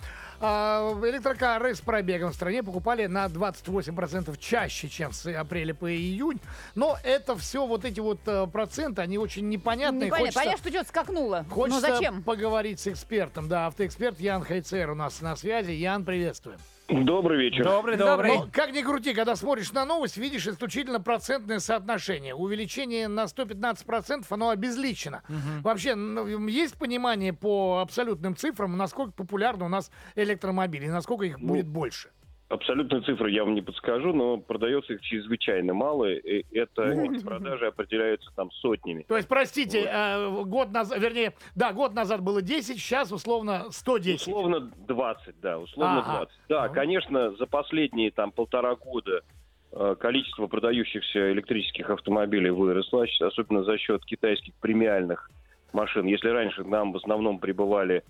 S4: А, электрокары с пробегом в стране покупали на 28% чаще, чем с апреля по июнь. Но это все вот эти вот э, проценты, они очень непонятные.
S3: Непонятно.
S4: Хочется-
S3: Понятно, что что-то скакнуло.
S4: Хочется
S3: Ну зачем?
S4: поговорить с экспертом. Да, автоэксперт Ян Хайцер у нас на связи. Ян, приветствуем.
S5: Добрый вечер.
S2: Добрый, добрый.
S4: Но, как ни крути, когда смотришь на новость, видишь исключительно процентное соотношение. Увеличение на 115% оно обезличено. Вообще, ну, есть понимание по абсолютным цифрам, насколько популярны у нас электромобили, и насколько их будет больше?
S9: Абсолютные цифры я вам не подскажу, но продается их чрезвычайно мало. И это эти продажи определяются там сотнями.
S4: То есть, простите, э, год назад, вернее, да, год назад было 10, сейчас условно 110.
S9: Условно 20, да, условно
S4: Ага.
S9: 20. Да,
S4: Ну.
S9: конечно, за последние там полтора года э, количество продающихся электрических автомобилей выросло, щ- особенно за счет китайских премиальных машин. Если раньше нам в основном прибывали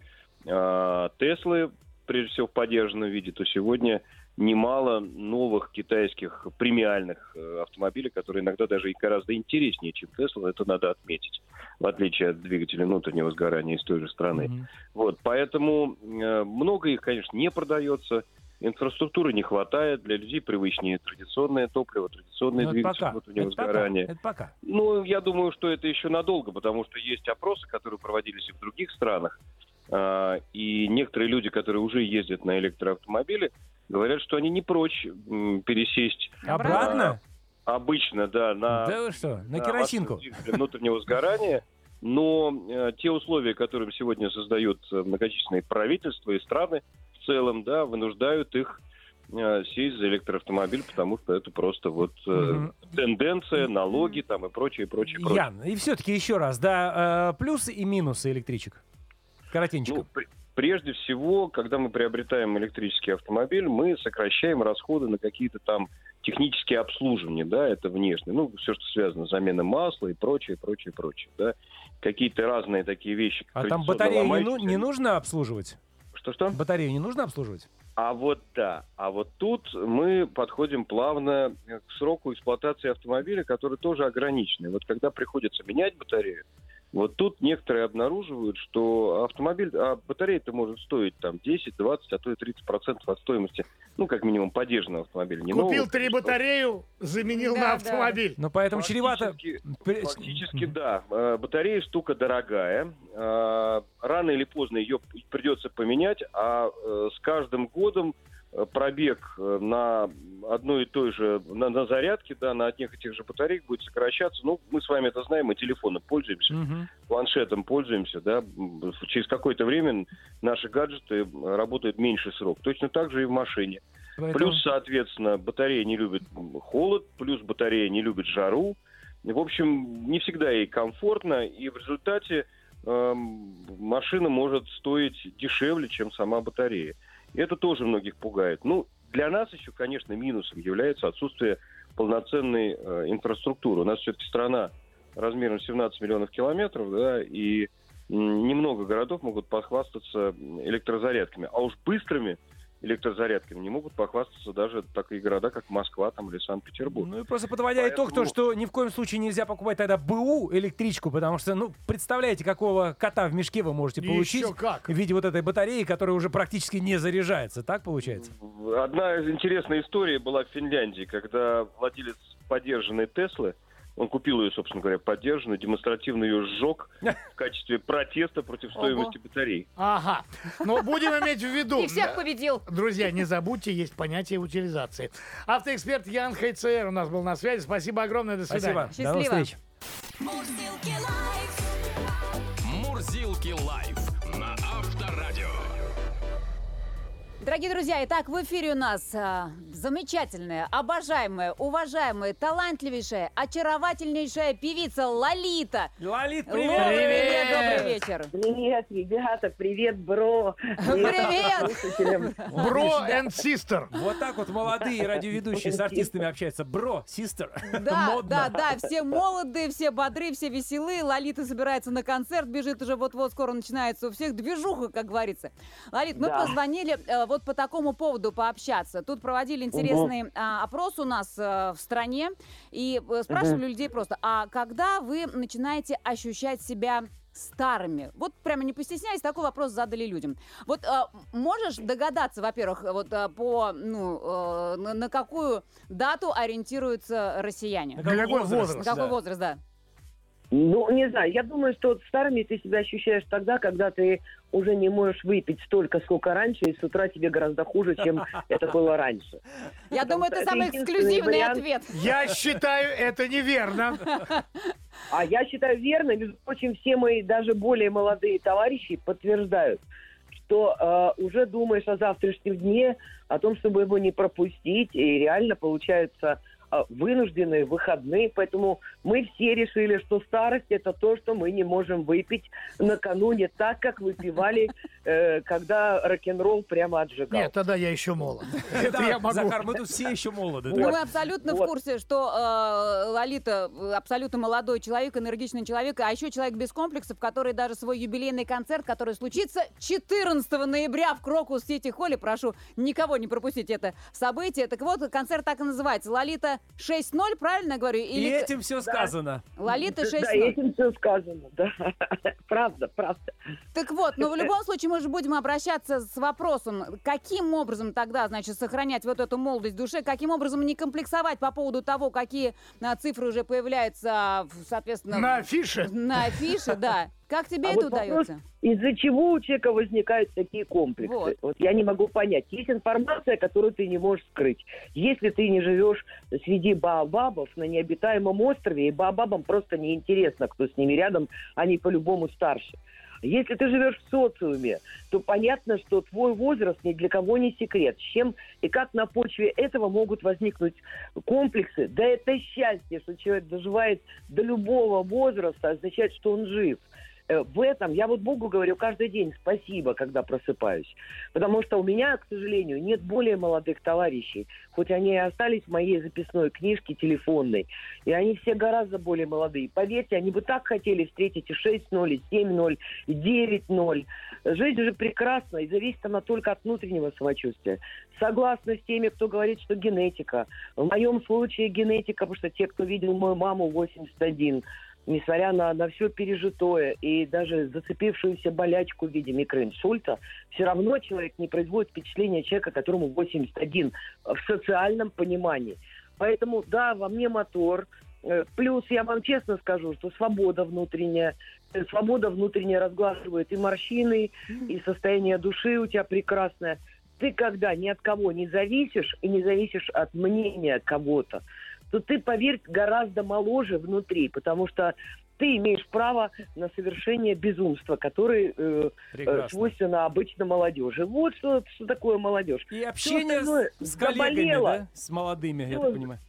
S9: э, Теслы, прежде всего в поддержанном виде, то сегодня немало новых китайских премиальных э, автомобилей, которые иногда даже и гораздо интереснее, чем Тесла, это надо отметить, в отличие от двигателей внутреннего сгорания из той же страны. Вот, поэтому э, много их, конечно, не продается. Инфраструктуры не хватает. Для людей привычнее традиционное топливо, традиционные
S2: Ну, это
S9: двигатели
S2: пока.
S9: внутреннего
S2: Это пока.
S9: сгорания.
S2: Это пока.
S9: Ну, я думаю, что это еще надолго, потому что есть опросы, которые проводились и в других странах. А, И некоторые люди, которые уже ездят на электроавтомобиле, говорят, что они не прочь м, пересесть
S2: Обратно?
S9: обычно, да, на
S2: Да вы что, на
S9: да,
S2: керосинку?
S9: внутреннего сгорания. Но э, те условия, которым сегодня создают э, многочисленные правительства и страны в целом, да, вынуждают их э, сесть за электроавтомобиль, потому что это просто вот э,
S2: Мгм.
S9: тенденция, налоги там и прочее, прочее, прочее.
S2: Ян, и все-таки еще раз, да, э, плюсы и минусы электричек. Коротенько.
S9: Ну, прежде всего, когда мы приобретаем электрический автомобиль, мы сокращаем расходы на какие-то там технические обслуживания, да, это внешне, ну, все, что связано с заменой масла и прочее, прочее, прочее, да, какие-то разные такие вещи.
S2: а там батарею не, ну- не нужно обслуживать?
S9: Что-что?
S2: Батарею не нужно обслуживать?
S9: А вот да, а вот тут мы подходим плавно к сроку эксплуатации автомобиля, который тоже ограниченный. Вот когда приходится менять батарею, вот тут некоторые обнаруживают, что автомобиль, а батарея-то может стоить там 10, 20, а то и 30 процентов от стоимости, ну, как минимум, поддержанного автомобиля. Не
S4: Купил
S9: нового,
S4: три батарею, заменил
S3: Да,
S4: на
S3: да.
S4: автомобиль.
S2: Ну, поэтому чревато...
S9: Фактически-
S2: При-
S9: Фактически, да. Э, Батарея штука дорогая. Э, Рано или поздно ее придется поменять, а э, с каждым годом пробег э, на одной и той же, на, на зарядке, да, на одних и тех же батареях будет сокращаться. Ну, мы с вами это знаем, мы телефоном пользуемся,
S2: Мгм.
S9: планшетом пользуемся, да. Через какое-то время наши гаджеты работают меньше срок. Точно так же и в машине.
S2: Поэтому-
S9: Плюс, соответственно, батарея не любит холод, плюс батарея не любит жару. В общем, не всегда ей комфортно, и в результате эм, машина может стоить дешевле, чем сама батарея. Это тоже многих пугает. Ну, для нас еще, конечно, минусом является отсутствие полноценной э, инфраструктуры. У нас все-таки страна размером 17 миллионов километров, да, и немного городов могут похвастаться электрозарядками. А уж быстрыми электрозарядками не могут похвастаться даже такие города, как Москва там, или Санкт-Петербург.
S2: Ну и просто подводя итог, то,
S9: Поэтому-
S2: что ни в коем случае нельзя покупать тогда БУ электричку, потому что, ну, представляете, какого кота в мешке вы можете получить
S4: Еще как.
S2: в виде вот этой батареи, которая уже практически не заряжается. Так получается?
S9: Одна интересная история была в Финляндии, когда владелец подержанной Теслы, он купил ее, собственно говоря, подержанную, демонстративно ее сжег в качестве протеста против стоимости батарей.
S4: Ага. Но будем иметь в виду.
S3: И всех победил.
S4: Друзья, не забудьте, есть понятие утилизации. Автоэксперт Ян Хайцер у нас был на связи. Спасибо огромное, до свидания.
S2: Спасибо. До
S3: Счастливо.
S2: встреч.
S6: Мурзилки лайф.
S1: Мурзилки лайф на Авторадио.
S3: Дорогие друзья, итак, в эфире у нас а, замечательная, обожаемая, уважаемая, талантливейшая, очаровательнейшая певица Лолита.
S2: Лолит,
S3: Лола,
S2: привет!
S3: добрый вечер.
S10: Привет, ребята, привет, бро.
S3: Привет.
S10: слушателям.
S4: Бро and sister.
S2: Вот так вот молодые радиоведущие с артистами общаются. Бро, систер. (laughs)
S3: Да, да, да, все молодые, все бодры, все веселые. Лолита собирается на концерт, бежит уже вот-вот, скоро начинается у всех движуха, как говорится. Лолит, мы позвонили э, вот по такому поводу пообщаться. Тут проводили интересный а, опрос у нас э, в стране и э, спрашивали людей просто, а когда вы начинаете ощущать себя старыми? Вот прямо не постесняясь, такой вопрос задали людям. Вот э, можешь догадаться, во-первых, вот э, по, ну, э, на, на какую дату ориентируются россияне?
S2: На
S4: На какой возраст?
S3: На какой
S2: да.
S3: возраст, да?
S10: Ну, не знаю, я думаю, что старыми ты себя ощущаешь тогда, когда ты уже не можешь выпить столько, сколько раньше, и с утра тебе гораздо хуже, чем это было раньше.
S3: Я думаю, это самый эксклюзивный ответ.
S4: Я считаю, это неверно.
S10: А я считаю верно, между прочим, все мои даже более молодые товарищи подтверждают, что э, уже думаешь о завтрашнем дне, о том, чтобы его не пропустить, и реально получаются э, вынужденные выходные, поэтому мы все решили, что старость это то, что мы не можем выпить накануне так, как выпивали, э, когда рок-н-ролл прямо отжигал.
S4: Нет, тогда я еще молод. (laughs) Это я могу.
S2: Захар, мы тут все еще молоды.
S3: Ну, мы абсолютно в курсе, что э, Лолита абсолютно молодой человек, энергичный человек, а еще человек без комплексов, который даже свой юбилейный концерт, который случится 14 ноября в Крокус Сити Холле, прошу никого не пропустить это событие. Так вот, концерт так и называется. Лолита 6.0, правильно я говорю?
S2: И
S3: Или
S2: этим все сказано.
S3: Лолита
S10: Да,
S3: 6.0.
S10: этим все сказано, да. (laughs) Правда, правда.
S3: Так вот, но в любом (laughs) случае мы же будем обращаться с вопросом, каким образом тогда, значит, сохранять вот эту молодость в душе, каким образом не комплексовать по поводу того, какие а, цифры уже появляются, соответственно,
S4: На афише.
S3: на афише, да. Как тебе
S10: А
S3: это
S10: вот вопрос,
S3: удается?
S10: Из-за чего у человека возникают такие комплексы?
S3: Вот.
S10: Вот. я не могу понять. Есть информация, которую ты не можешь скрыть. Если ты не живешь среди баобабов на необитаемом острове, и баобабам просто неинтересно, кто с ними рядом, они по-любому старше. Если ты живешь в социуме, то понятно, что твой возраст ни для кого не секрет. С чем и как на почве этого могут возникнуть комплексы? Да это счастье, что человек доживает до любого возраста, означает, что он жив. Э, В этом я вот Богу говорю каждый день спасибо, когда просыпаюсь. Потому что у меня, к сожалению, нет более молодых товарищей. Хоть они и остались в моей записной книжке телефонной. И они все гораздо более молодые. Поверьте, они бы так хотели встретить и 6-0, и 7-0, и 9-0. Жизнь же прекрасна, и зависит она только от внутреннего самочувствия. Согласна с теми, кто говорит, что генетика. В моем случае генетика, потому что те, кто видел мою маму 81, несмотря на, на все пережитое и даже зацепившуюся болячку в виде микроинсульта, все равно человек не производит впечатление человека, которому 81 в социальном понимании. Поэтому, да, во мне мотор. Э, Плюс я вам честно скажу, что свобода внутренняя, э, свобода внутренняя разглаживает и морщины, и состояние души у тебя прекрасное. ты когда ни от кого не зависишь и не зависишь от мнения кого-то, то ты, поверь, гораздо моложе внутри, потому что ты имеешь право на совершение безумства, которое э, э,
S2: Прекрасно.
S10: свойственно обычно молодежи. Вот что, что такое молодежь.
S2: И общение с, с коллегами, да? С молодыми, я
S10: Ну,
S2: так понимаю.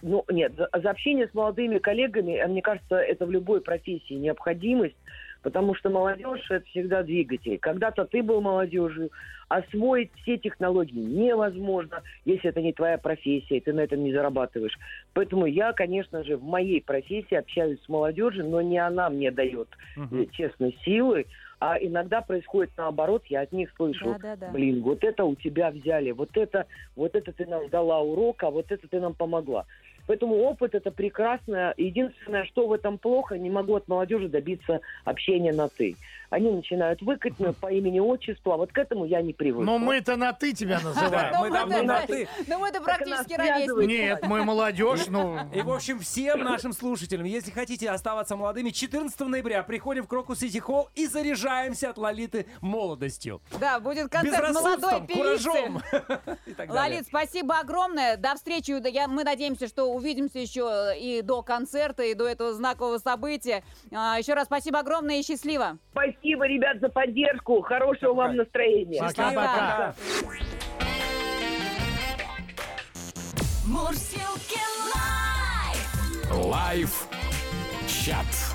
S10: Ну, нет, за, за общение с молодыми коллегами, мне кажется, это в любой профессии необходимость, потому что молодежь – это всегда двигатель. Когда-то ты был молодежью, освоить все технологии невозможно, если это не твоя профессия, и ты на этом не зарабатываешь. Поэтому я, конечно же, в моей профессии общаюсь с молодежью, но не она мне дает, э, честно, силы, а иногда происходит наоборот, я от них слышу,
S3: Да-да-да.
S10: блин, вот это у тебя взяли, вот это, вот это ты нам дала урок, а вот это ты нам помогла. Поэтому опыт это прекрасно. Единственное, что в этом плохо, не могу от молодежи добиться общения на ты. Они начинают выкать по имени отчеству, а вот к этому я не привыкла.
S4: Но мы-то на ты тебя называем.
S2: Мы давно на «ты».
S3: Ну мы-то практически ровесники.
S4: Нет, мы молодежь, ну...
S2: И, в общем, всем нашим слушателям, если хотите оставаться молодыми, 14 ноября приходим в Крокус Сити Холл и заряжаемся от Лолиты молодостью.
S3: Да, будет концерт молодой певицы.
S2: куражом. (laughs)
S3: Лолит, спасибо огромное. До встречи. Я, мы надеемся, что увидимся еще и до концерта, и до этого знакового события. А, еще раз спасибо огромное и счастливо.
S10: Спасибо, ребят, за поддержку. Хорошего вам настроения.
S4: Пока-пока.
S6: Мурсилки лайф.
S1: Лайф чат.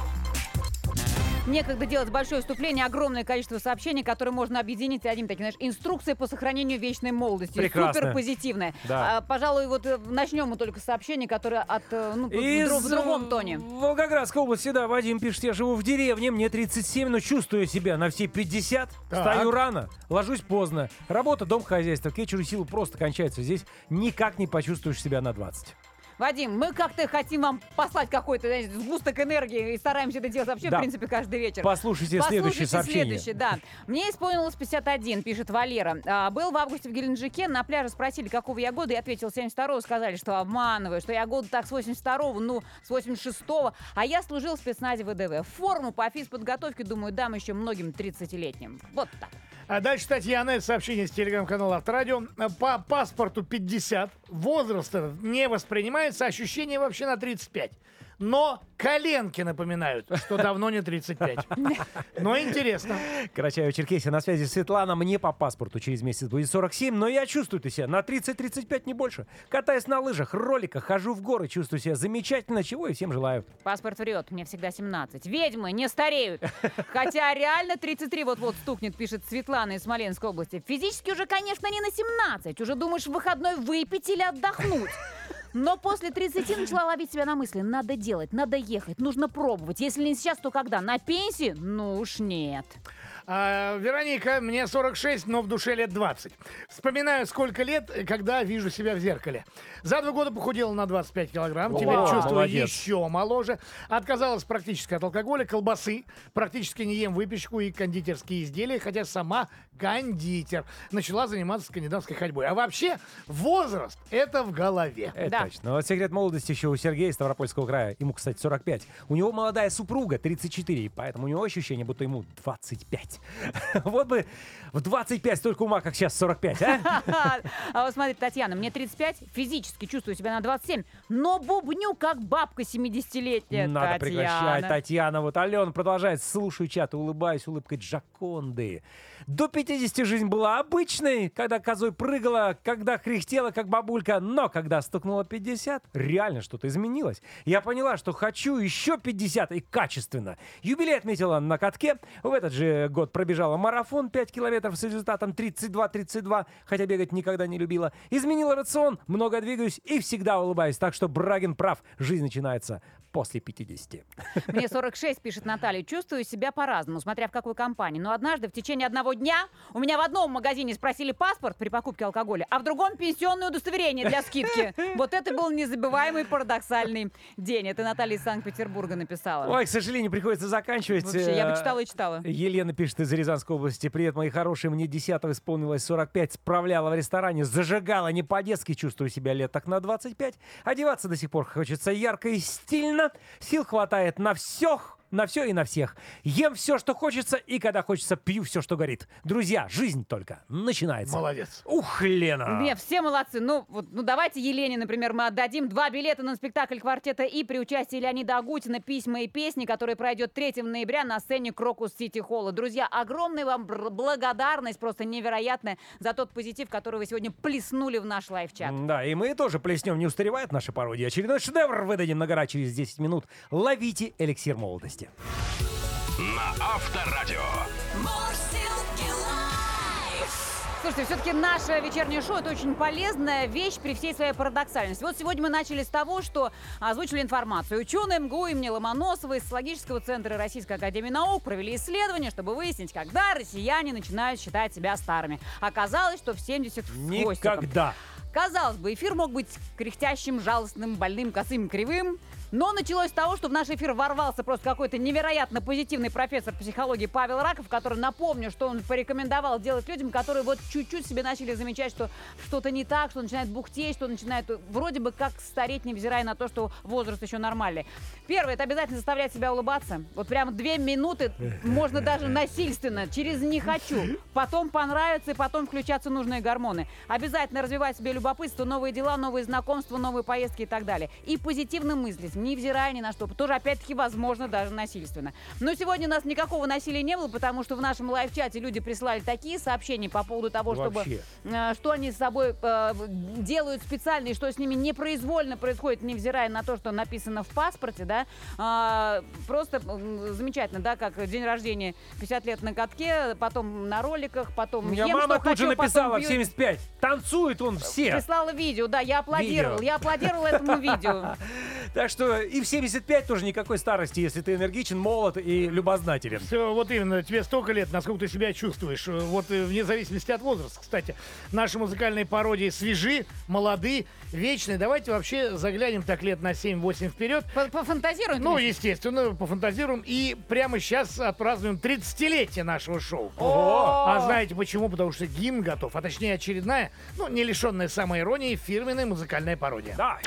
S3: Некогда делать большое вступление, огромное количество сообщений, которые можно объединить одним таким, знаешь, инструкция по сохранению вечной молодости.
S2: Прекрасно.
S3: Супер позитивная.
S2: Да.
S3: А, пожалуй, вот э, начнем мы только с сообщений, которые от, э, ну, в,
S2: Из
S3: в другом тоне.
S2: Волгоградской области, да, Вадим пишет, я живу в деревне, мне 37, но чувствую себя на все 50.
S4: Так.
S2: Встаю рано, ложусь поздно. Работа, дом, хозяйство. К вечеру силы просто кончаются. Здесь никак не почувствуешь себя на 20.
S3: Вадим, мы как-то хотим вам послать какой-то знаете, сгусток энергии и стараемся это делать вообще,
S2: Да.
S3: в принципе, каждый вечер.
S2: Послушайте следующее
S3: Послушайте
S2: сообщение.
S3: следующее, да. Мне исполнилось 51, пишет Валера. А, был в августе в Геленджике, на пляже спросили, какого я года, я ответил 72-го, сказали, что обманываю, что я года так с 82-го, ну, с 86-го, а я служил в спецназе ВДВ. Форму по физподготовке, думаю, дам еще многим 30-летним. Вот так.
S4: А дальше Татьяна, это сообщение с телеграм-канала Авторадио. По паспорту 50, возраст не воспринимается, ощущение вообще на 35. Но коленки напоминают, что давно не 35. Но интересно.
S2: Карачаево-Черкесия, на связи Светлана. Мне по паспорту через месяц будет 47, но я чувствую себя на 30-35, не больше. Катаюсь на лыжах, роликах, хожу в горы, чувствую себя замечательно, чего и всем желаю.
S3: Паспорт врет, мне всегда 17. Ведьмы не стареют. Хотя реально 33 вот-вот стукнет, пишет Светлана из Смоленской области. Физически уже, конечно, не на 17. Уже думаешь в выходной выпить или отдохнуть. Но после 30 начала ловить себя на мысли. Надо делать, надо ехать, нужно пробовать. Если не сейчас, то когда? На пенсии? Ну уж нет.
S4: А, Вероника, мне 46, но в душе лет 20. Вспоминаю, сколько лет, когда вижу себя в зеркале. За два года похудела на 25 килограмм. Теперь
S2: О,
S4: чувствую
S2: молодец.
S4: еще моложе. Отказалась практически от алкоголя, колбасы. Практически не ем выпечку и кондитерские изделия, хотя сама кондитер. Начала заниматься скандинавской ходьбой. А вообще, возраст — это в голове.
S2: Это
S3: Да.
S2: точно. Вот секрет молодости еще у Сергея из Ставропольского края. Ему, кстати, 45. У него молодая супруга, 34, поэтому у него ощущение, будто ему 25. (laughs) Вот бы в 25 столько ума, как сейчас 45, а? (laughs)
S3: А вот смотри, Татьяна, мне 35, физически чувствую себя на 27, но бубню, как бабка 70-летняя.
S2: Надо прекращать,
S3: Татьяна.
S2: Татьяна. Вот Алена продолжает. Слушаю чат улыбаюсь улыбкой Джаконды. До 50 жизнь была обычной, когда козой прыгала, когда кряхтела, как бабулька. Но когда стукнуло 50, реально что-то изменилось. Я поняла, что хочу еще 50 и качественно. Юбилей отметила на катке. В этот же год пробежала марафон 5 километров с результатом 32-32, хотя бегать никогда не любила. Изменила рацион, много двигаюсь и всегда улыбаюсь. Так что Брагин прав, жизнь начинается после 50.
S3: Мне 46, пишет Наталья. Чувствую себя по-разному, смотря в какой компании. Но однажды в течение одного дня у меня в одном магазине спросили паспорт при покупке алкоголя, а в другом пенсионное удостоверение для скидки. (laughs) Вот это был незабываемый парадоксальный день. Это Наталья из Санкт-Петербурга написала.
S2: Ой, к сожалению, приходится заканчивать.
S3: Вообще, я бы
S2: Э,
S3: читала и читала.
S2: Елена пишет из Рязанской области. Привет, мои хорошие. Мне 10 исполнилось 45. Справляла в ресторане. Зажигала не по-детски. Чувствую себя лет так на 25. Одеваться до сих пор хочется ярко и стильно. Сил хватает на всех. На все и на всех. Ем все, что хочется, и когда хочется, пью все, что горит. Друзья, жизнь только начинается.
S4: Молодец.
S2: Ух, Лена!
S3: Не, все молодцы. Ну, вот, ну давайте Елене, например, мы отдадим два билета на спектакль квартета И при участии Леонида Агутина «Письма и песни», который пройдет 3 ноября на сцене Крокус Сити Холла. Друзья, огромная вам благодарность, просто невероятная, за тот позитив, который вы сегодня плеснули в наш live-чат.
S2: Да, и мы тоже плеснем, не устаревает наша пародия. Очередной шедевр выдадим на гора через 10 минут. Ловите эликсир молодости.
S1: На Авторадио.
S3: Слушайте, все-таки наше вечернее шоу это очень полезная вещь при всей своей парадоксальности. Вот сегодня мы начали с того, что озвучили информацию. Ученые МГУ имени Ломоносова из Социологического центра Российской Академии Наук провели исследование, чтобы выяснить, когда россияне начинают считать себя старыми. Оказалось, что в 70 с хвостиком.
S2: Никогда.
S3: Казалось бы, эфир мог быть кряхтящим, жалостным, больным, косым, кривым. Но началось с того, что в наш эфир ворвался просто какой-то невероятно позитивный профессор психологии Павел Раков, который, напомню, что он порекомендовал делать людям, которые вот чуть-чуть себе начали замечать, что что-то не так, что начинает бухтеть, что начинает вроде бы как стареть, невзирая на то, что возраст еще нормальный. Первое, это обязательно заставлять себя улыбаться. Вот прямо две минуты, можно даже насильственно, через «не хочу». Потом понравится, и потом включаться нужные гормоны. Обязательно развивать себе любопытство, новые дела, новые знакомства, новые поездки и так далее. И позитивно мыслить, невзирая ни на что. Тоже, опять-таки, возможно, даже насильственно. Но сегодня у нас никакого насилия не было, потому что в нашем лайв-чате люди прислали такие сообщения по поводу того, чтобы э, что они с собой э, делают специально и что с ними непроизвольно происходит, невзирая на то, что написано в паспорте, да, А, просто замечательно, да, как день рождения 50 лет на катке, потом на роликах, потом
S2: У меня
S3: ем,
S2: мама тут же
S3: хочу, потом
S2: написала в
S3: пью.
S2: 75. Танцует он все.
S3: Прислала видео, да, я аплодировал,
S2: Видео.
S3: я аплодировала этому видео. (laughs)
S2: Так что и в 75 тоже никакой старости, если ты энергичен, молод и любознателен.
S4: Все, вот именно, тебе столько лет, насколько ты себя чувствуешь. Вот э, вне зависимости от возраста, кстати. Наши музыкальные пародии свежи, молоды, вечные. Давайте вообще заглянем так лет на 7-8 вперед.
S3: По- Пофантазируй.
S4: Ну, естественно, пофантазируем. И прямо сейчас отпразднуем 30-летие нашего шоу. А знаете почему? Потому что гимн готов, а точнее очередная, ну, не лишенная самой иронии, фирменная музыкальная пародия.
S2: Да.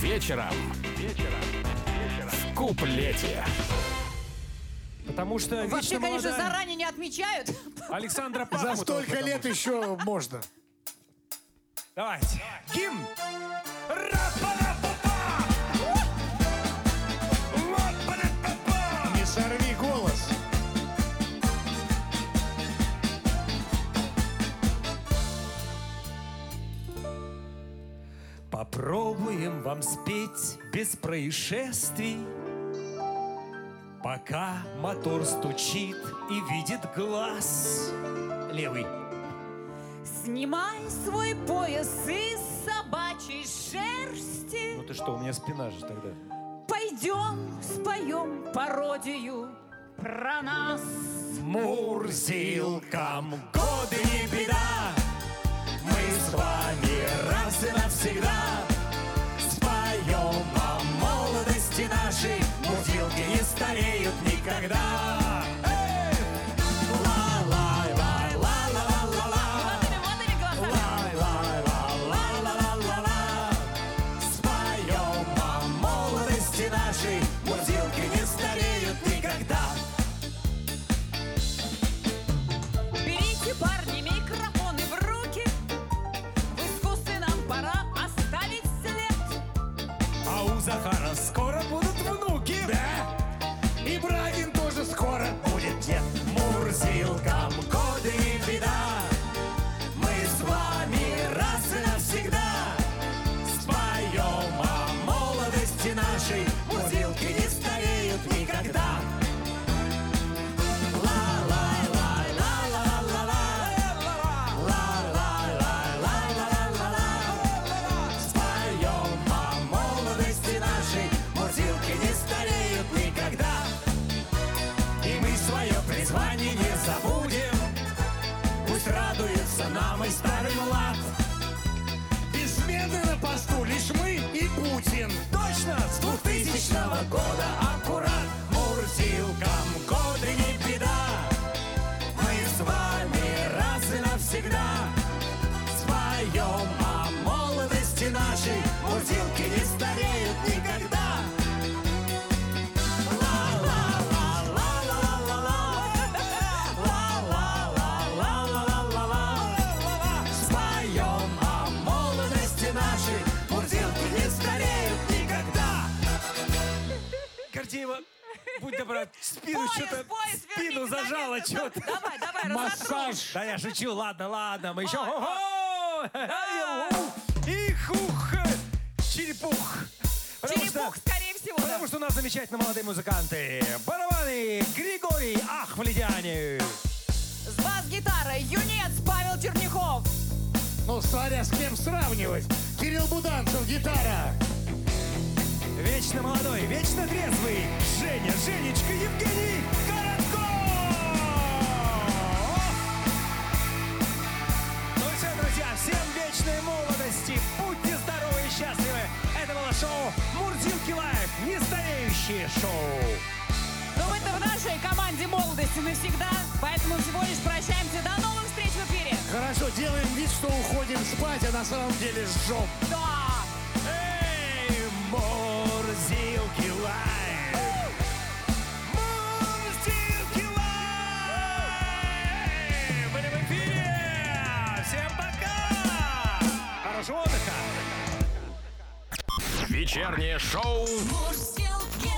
S1: Вечером. Вечером. В куплете.
S2: Потому что
S3: Вообще,
S2: вечно
S3: конечно,
S2: молодая
S3: заранее не отмечают.
S2: Александра
S7: За
S2: Пахмутова,
S7: столько
S2: потому
S7: лет еще можно.
S2: Давайте. Гимн. Попробуем вам спеть без происшествий, Пока мотор стучит и видит глаз. Левый.
S3: Снимай свой пояс из собачьей шерсти.
S2: Ну ты что, у меня спина же тогда.
S3: Пойдем споем пародию про нас.
S2: Мурзилкам годы не беда, Мы с вами раз и навсегда стареют никогда. Спину
S3: Пояс,
S2: что-то,
S3: пояс,
S2: спину
S3: место.
S2: что-то.
S3: Давай, давай.
S4: Массаж.
S2: Да я шучу, ладно, ладно, мы еще...
S3: Ой,
S2: Ого! Их, ух, черепух.
S3: Черепух, скорее всего.
S2: Потому что у нас замечательно молодые музыканты. Барабаны Григорий Ахваледяне.
S3: С бас-гитарой юнец Павел Черняхов.
S4: Ну, смотря с кем сравнивать. Кирилл Буданцев, гитара.
S2: Вечно молодой, вечно трезвый. Женя, Женечка, Евгений Коротков. Ну все, друзья, всем вечной молодости. Будьте здоровы и счастливы. Это было шоу Мурзилки Live. Нестареющее шоу.
S3: Но мы-то в нашей команде молодости навсегда, поэтому всего лишь прощаемся. До новых встреч в эфире.
S4: Хорошо, делаем вид, что уходим спать, а на самом деле жжем.
S3: Да!
S2: Мурзилки Live. Мурзилки Live. Были в эфире. Всем пока. Хорошего отдыха.
S1: Вечернее шоу
S6: Мурзилки